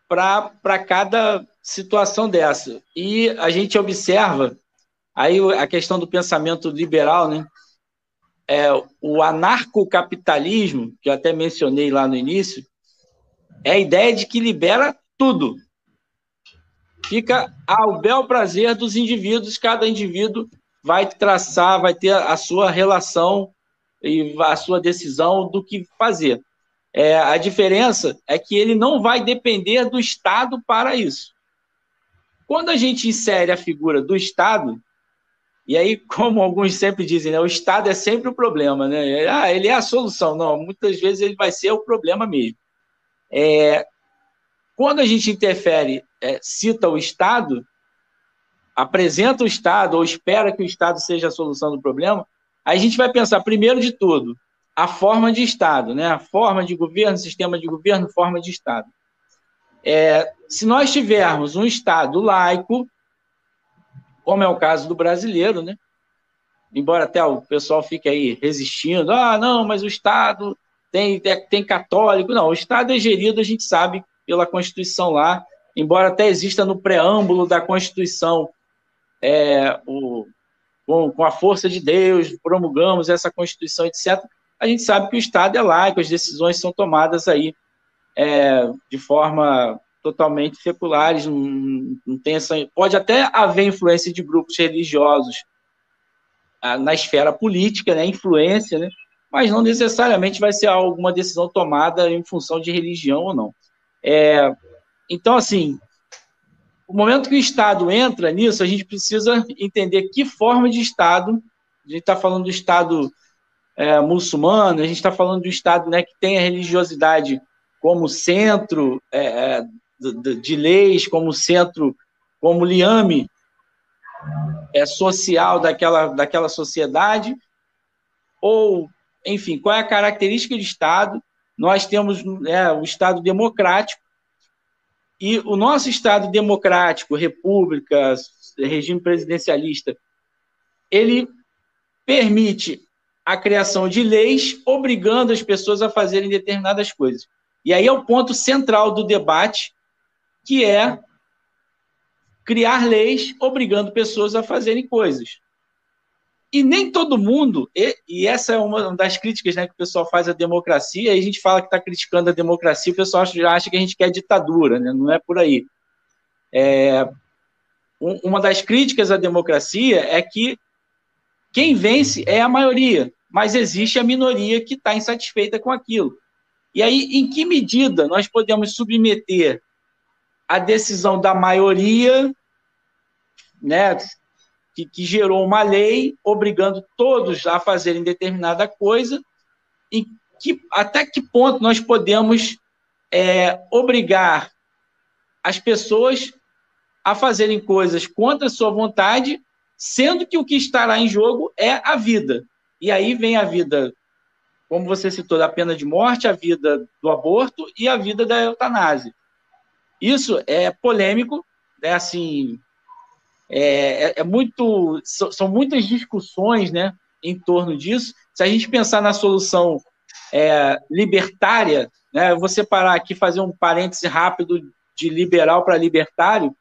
para cada situação dessa. E a gente observa aí a questão do pensamento liberal, né? É, o anarcocapitalismo, que eu até mencionei lá no início, é a ideia de que libera tudo. Fica ao bel prazer dos indivíduos, cada indivíduo vai traçar, vai ter a sua relação e a sua decisão do que fazer. É, a diferença é que ele não vai depender do Estado para isso. Quando a gente insere a figura do Estado, e aí, como alguns sempre dizem, né, o Estado é sempre o problema, né? Ah, ele é a solução. Não, muitas vezes ele vai ser o problema mesmo. É, quando a gente interfere, é, cita o Estado, apresenta o Estado ou espera que o Estado seja a solução do problema, a gente vai pensar, primeiro de tudo, a forma de Estado, né? a forma de governo, sistema de governo, forma de Estado. É, se nós tivermos um Estado laico, como é o caso do brasileiro, né? embora até o pessoal fique aí resistindo, ah, não, mas o Estado tem, tem católico, não, o Estado é gerido, a gente sabe, pela Constituição lá, embora até exista no preâmbulo da Constituição é, o, com, com a força de Deus, promulgamos essa Constituição, etc., a gente sabe que o Estado é laico, as decisões são tomadas aí é, de forma totalmente seculares, não, não, tem essa, pode até haver influência de grupos religiosos ah, na esfera política, né, influência, né, mas não necessariamente vai ser alguma decisão tomada em função de religião ou não. É, então, assim, o momento que o Estado entra nisso, a gente precisa entender que forma de Estado, a gente está falando do Estado é, muçulmano, a gente está falando do Estado né, que tem a religiosidade como centro é, é de, leis, como centro, como liame é, social daquela, daquela sociedade, ou, enfim, qual é a característica de Estado? Nós temos é, o Estado democrático, e o nosso Estado democrático, república, regime presidencialista, ele permite a criação de leis obrigando as pessoas a fazerem determinadas coisas. E aí é o ponto central do debate, que é criar leis obrigando pessoas a fazerem coisas. E nem todo mundo, e, e, essa é uma das críticas né, que o pessoal faz à democracia, e a gente fala que está criticando a democracia, o pessoal já acha que a gente quer ditadura, né? não é por aí. É, um, uma das críticas à democracia é que quem vence é a maioria mas existe a minoria que está insatisfeita com aquilo. E aí, em que medida nós podemos submeter a decisão da maioria, né, que, que gerou uma lei obrigando todos a fazerem determinada coisa, e que, até que ponto nós podemos é, obrigar as pessoas a fazerem coisas contra a sua vontade, sendo que o que estará em jogo é a vida. E aí vem a vida, como você citou, da pena de morte, a vida do aborto e a vida da eutanásia. Isso é polêmico, né? Assim, é, é, é muito, são muitas discussões, né, em torno disso. Se a gente pensar na solução é, libertária, né, eu vou separar aqui, fazer um parêntese rápido de liberal para libertário.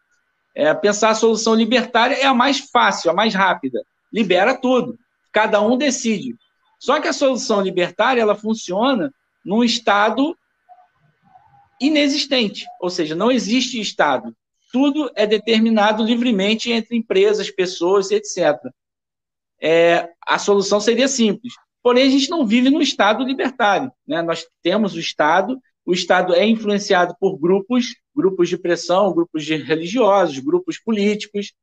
É, pensar a solução libertária é a mais fácil, a mais rápida. Libera tudo. Cada um decide. Só que a solução libertária ela funciona num estado inexistente, ou seja, não existe estado. Tudo é determinado livremente entre empresas, pessoas, etc. É, a solução seria simples. Porém, a gente não vive no estado libertário. Né? Nós temos o estado, o estado é influenciado por grupos, grupos de pressão, grupos de religiosos, grupos políticos,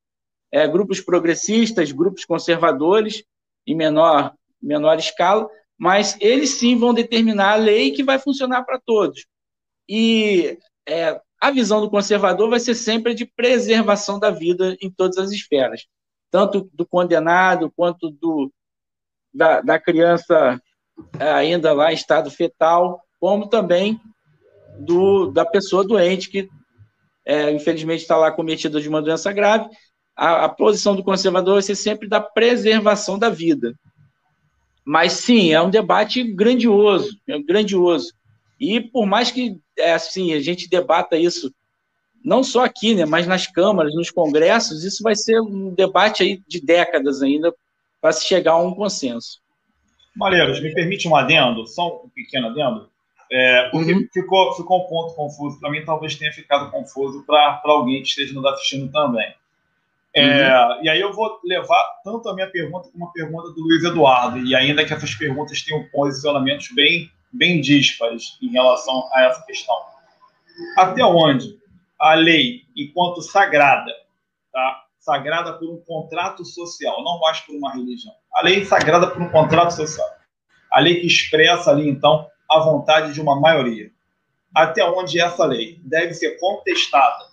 é, grupos progressistas, grupos conservadores, em menor, menor escala, mas eles sim vão determinar a lei que vai funcionar para todos. E é, a visão do conservador vai ser sempre de preservação da vida em todas as esferas, tanto do condenado quanto do, da, da criança é, ainda lá em estado fetal, como também do, da pessoa doente que, é, infelizmente, está lá cometida de uma doença grave a, a posição do conservador vai ser sempre da preservação da vida. Mas sim, é um debate grandioso, é grandioso. E por mais que é, assim a gente debata isso não só aqui, né, mas nas câmaras, nos congressos, isso vai ser um debate aí de décadas ainda para se chegar a um consenso. Malheiros, me permite um adendo, só um pequeno adendo? É, porque uhum. ficou, ficou um ponto confuso para mim, talvez tenha ficado confuso para alguém que esteja nos assistindo também. É, uhum. E aí eu vou levar tanto a minha pergunta como a pergunta do Luiz Eduardo, e ainda que essas perguntas tenham posicionamentos bem, bem díspares em relação a essa questão. Até onde a lei, enquanto sagrada, tá? sagrada por um contrato social, não mais por uma religião, a lei sagrada por um contrato social, a lei que expressa ali, então, a vontade de uma maioria. Até onde essa lei deve ser contestada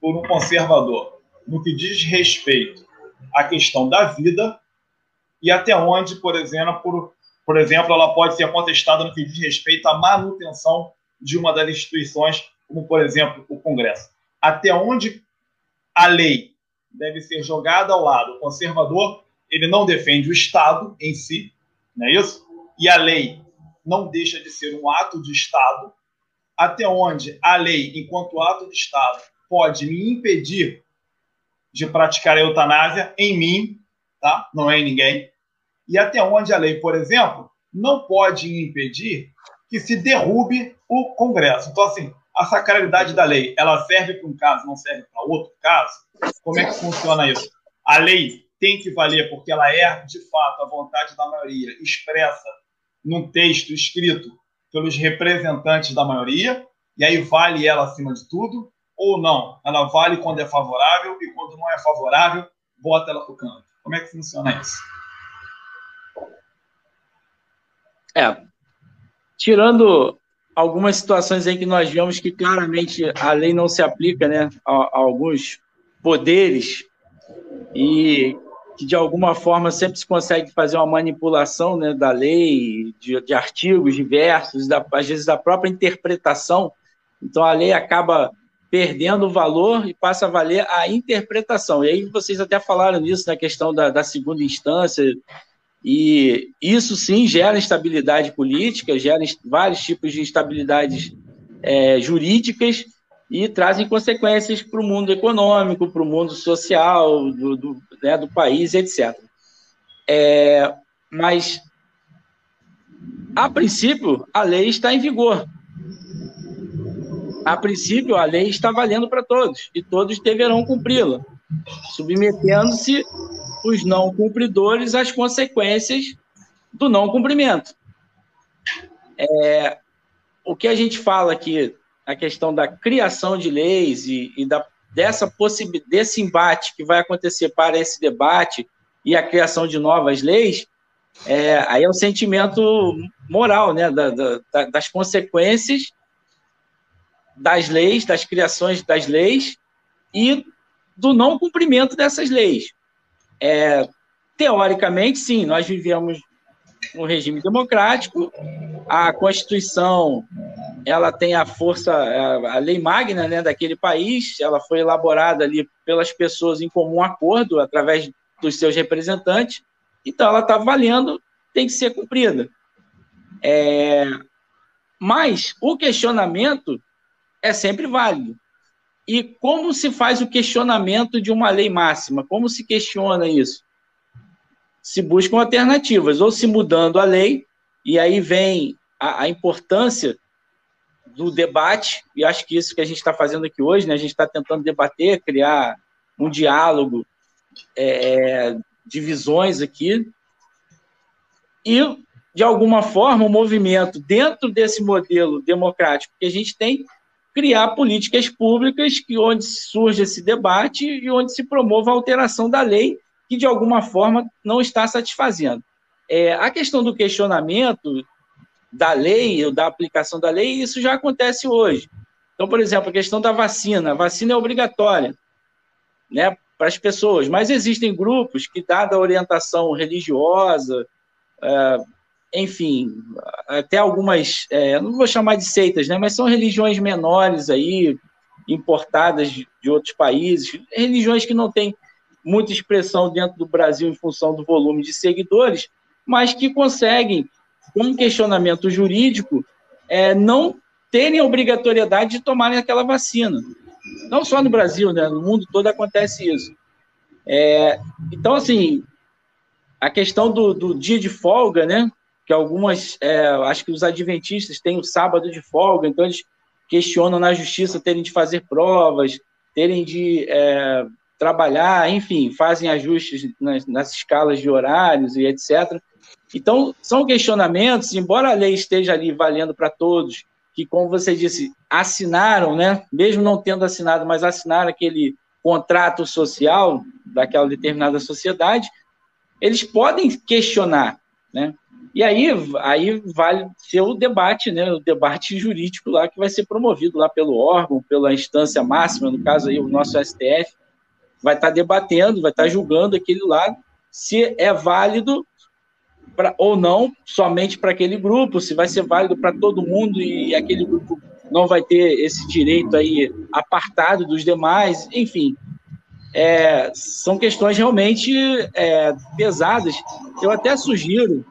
por um conservador no que diz respeito à questão da vida e até onde, por exemplo, por, exemplo, ela pode ser contestada no que diz respeito à manutenção de uma das instituições, como por exemplo o Congresso. Até onde a lei deve ser jogada ao lado. O conservador ele não defende o Estado em si, não é isso? E a lei não deixa de ser um ato de Estado, até onde a lei, enquanto ato de Estado, pode me impedir de praticar a eutanásia em mim, tá? não é em ninguém, e até onde a lei, por exemplo, não pode impedir que se derrube o Congresso. Então, assim, a sacralidade da lei, ela serve para um caso, não serve para outro caso? Como é que funciona isso? A lei tem que valer porque ela é, de fato, a vontade da maioria expressa num texto escrito pelos representantes da maioria, e aí vale ela acima de tudo, ou não? Ela vale quando é favorável e quando não é favorável, bota ela para o canto. Como é que funciona isso? É, tirando algumas situações em que nós vemos que claramente a lei não se aplica né, a, a alguns poderes e que de alguma forma sempre se consegue fazer uma manipulação né, da lei, de, de artigos diversos, da, às vezes da própria interpretação. Então a lei acaba perdendo o valor e passa a valer a interpretação. E aí vocês até falaram nisso na questão da, da segunda instância, e isso sim gera instabilidade política, gera vários tipos de instabilidades é, jurídicas e trazem consequências para o mundo econômico, para o mundo social do, do, né, do país, etc. É, mas, a princípio, a lei está em vigor. A princípio, a lei está valendo para todos e todos deverão cumpri-la, submetendo-se os não cumpridores às consequências do não cumprimento. É, o que a gente fala aqui, a questão da criação de leis e, e da, dessa desse embate que vai acontecer para esse debate e a criação de novas leis, é, aí é o sentimento moral, né, da, da, das consequências das leis, das criações das leis e do não cumprimento dessas leis. É, teoricamente, sim, nós vivemos um regime democrático, a Constituição ela tem a força, a lei magna né, daquele país, ela foi elaborada ali pelas pessoas em comum acordo, através dos seus representantes, então ela está valendo, tem que ser cumprida. É, mas o questionamento é sempre válido. E como se faz o questionamento de uma lei máxima? Como se questiona isso? Se buscam alternativas, ou se mudando a lei, e aí vem a, a importância do debate, e acho que isso que a gente está fazendo aqui hoje, né? a gente está tentando debater, criar um diálogo é, de visões aqui, e, de alguma forma, o movimento, dentro desse modelo democrático que a gente tem, criar políticas públicas que onde surge esse debate e onde se promova a alteração da lei que de alguma forma não está satisfazendo. É, a questão do questionamento da lei ou da aplicação da lei, isso já acontece hoje. Então, por exemplo, a questão da vacina, a vacina é obrigatória, né, para as pessoas, mas existem grupos que, dada a orientação religiosa, é, enfim, até algumas, é, não vou chamar de seitas, né, mas são religiões menores aí, importadas de, de outros países, religiões que não têm muita expressão dentro do Brasil em função do volume de seguidores, mas que conseguem, com questionamento jurídico, é, não terem a obrigatoriedade de tomarem aquela vacina. não só no Brasil, né? No mundo todo acontece isso. É, então, assim, a questão do, do, dia de folga, né? Que algumas, é, acho que os adventistas têm o sábado de folga, então eles questionam na justiça terem de fazer provas, terem de é, trabalhar, enfim, fazem ajustes nas, nas escalas de horários e etc. Então, são questionamentos, embora a lei esteja ali valendo para todos, que, como você disse, assinaram, né? mesmo não tendo assinado, mas assinaram aquele contrato social daquela determinada sociedade, eles podem questionar, né? E aí, aí vale ser o debate, né? O debate jurídico lá que vai ser promovido lá pelo órgão, pela instância máxima, no caso aí o nosso STF, vai estar debatendo, vai estar julgando aquele lado se é válido pra, ou não somente para aquele grupo, se vai ser válido para todo mundo e aquele grupo não vai ter esse direito aí apartado dos demais, enfim. É, são questões realmente é, pesadas. Eu até sugiro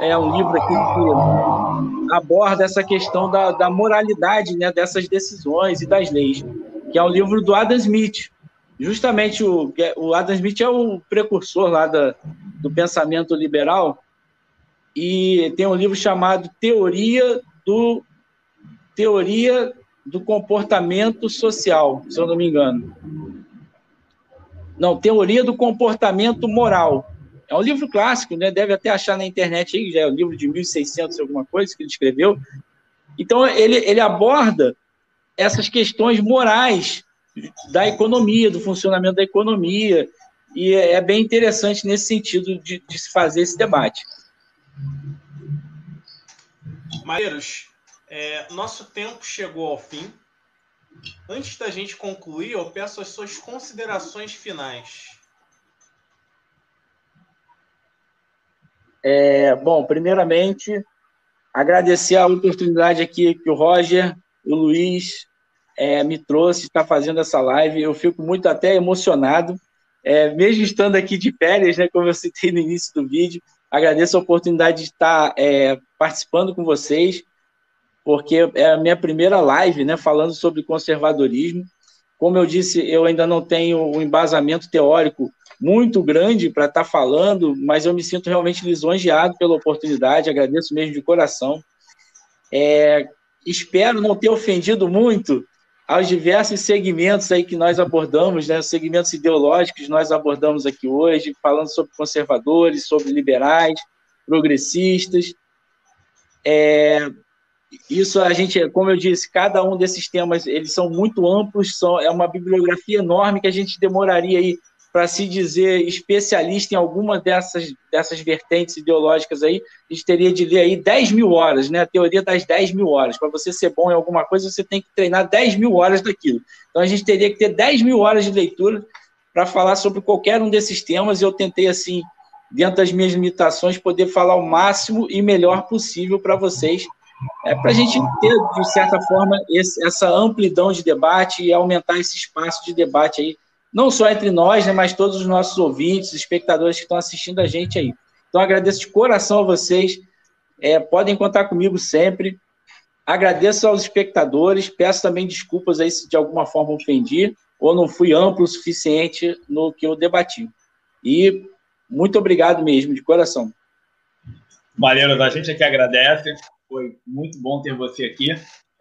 é um livro aqui que aborda essa questão da, da moralidade né, dessas decisões e das leis, que é um livro do Adam Smith. Justamente o, o Adam Smith é o precursor lá da, do pensamento liberal, e tem um livro chamado Teoria do Teoria do Comportamento Social, se eu não me engano. Não, Teoria do Comportamento Moral. É um livro clássico, né? Deve até achar na internet aí, já é um livro de 1600 alguma coisa que ele escreveu. Então ele, ele aborda essas questões morais da economia, do funcionamento da economia, e é, é bem interessante nesse sentido de, de se fazer esse debate. Mareiros, é, nosso tempo chegou ao fim. Antes da gente concluir, eu peço as suas considerações finais. É, bom, primeiramente, agradecer a oportunidade aqui que o Roger, o Luiz, é, me trouxe, está fazendo essa live. Eu fico muito até emocionado, é, mesmo estando aqui de férias, né, como eu citei no início do vídeo. Agradeço a oportunidade de estar é, participando com vocês, porque é a minha primeira live né, falando sobre conservadorismo. Como eu disse, eu ainda não tenho um embasamento teórico muito grande para estar falando, mas eu me sinto realmente lisonjeado pela oportunidade, agradeço mesmo de coração. É, espero não ter ofendido muito aos diversos segmentos aí que nós abordamos, né, os segmentos ideológicos nós abordamos aqui hoje, falando sobre conservadores, sobre liberais, progressistas. É, isso a gente, como eu disse, cada um desses temas eles são muito amplos, são, é uma bibliografia enorme que a gente demoraria aí para se dizer especialista em alguma dessas, dessas vertentes ideológicas aí, a gente teria de ler aí 10 mil horas, né? A teoria das 10 mil horas. Para você ser bom em alguma coisa, você tem que treinar 10 mil horas daquilo. Então a gente teria que ter 10 mil horas de leitura para falar sobre qualquer um desses temas, e eu tentei, assim, dentro das minhas limitações, poder falar o máximo e melhor possível para vocês, é, para a gente ter, de certa forma, esse, essa amplidão de debate e aumentar esse espaço de debate aí não só entre nós, né, mas todos os nossos ouvintes, espectadores que estão assistindo a gente aí. Então, agradeço de coração a vocês. É, podem contar comigo sempre. Agradeço aos espectadores. Peço também desculpas aí se de alguma forma ofendi ou não fui amplo o suficiente no que eu debati. E muito obrigado mesmo, de coração. Maneiro, a gente aqui agradece. Foi muito bom ter você aqui.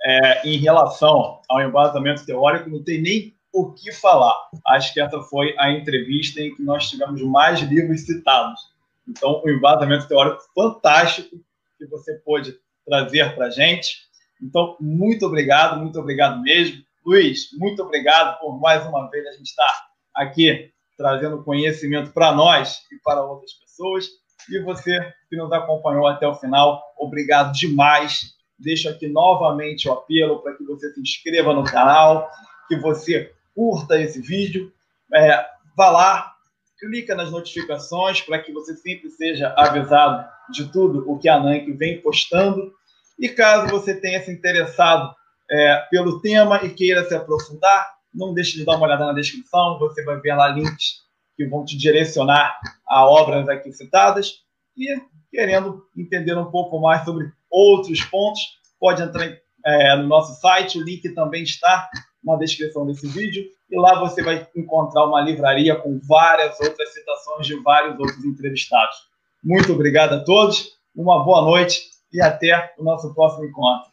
É, em relação ao embasamento teórico, não tem nem o que falar. Acho que essa foi a entrevista em que nós tivemos mais livros citados. Então, um embasamento teórico fantástico que você pôde trazer para a gente. Então, muito obrigado, muito obrigado mesmo. Luiz, muito obrigado por mais uma vez a gente estar aqui trazendo conhecimento para nós e para outras pessoas. E você que nos acompanhou até o final, obrigado demais. Deixo aqui novamente o apelo para que você se inscreva no canal, que você curta esse vídeo, é, vá lá, clica nas notificações para que você sempre seja avisado de tudo o que a Nank vem postando. E caso você tenha se interessado é, pelo tema e queira se aprofundar, não deixe de dar uma olhada na descrição, você vai ver lá links que vão te direcionar a obras aqui citadas. E querendo entender um pouco mais sobre outros pontos, pode entrar é, no nosso site, o link também está na descrição desse vídeo. E lá você vai encontrar uma livraria com várias outras citações de vários outros entrevistados. Muito obrigado a todos, uma boa noite e até o nosso próximo encontro.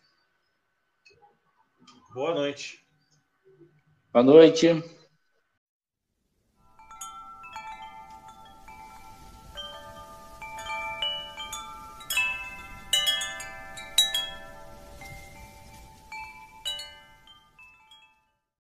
Boa noite. Boa noite.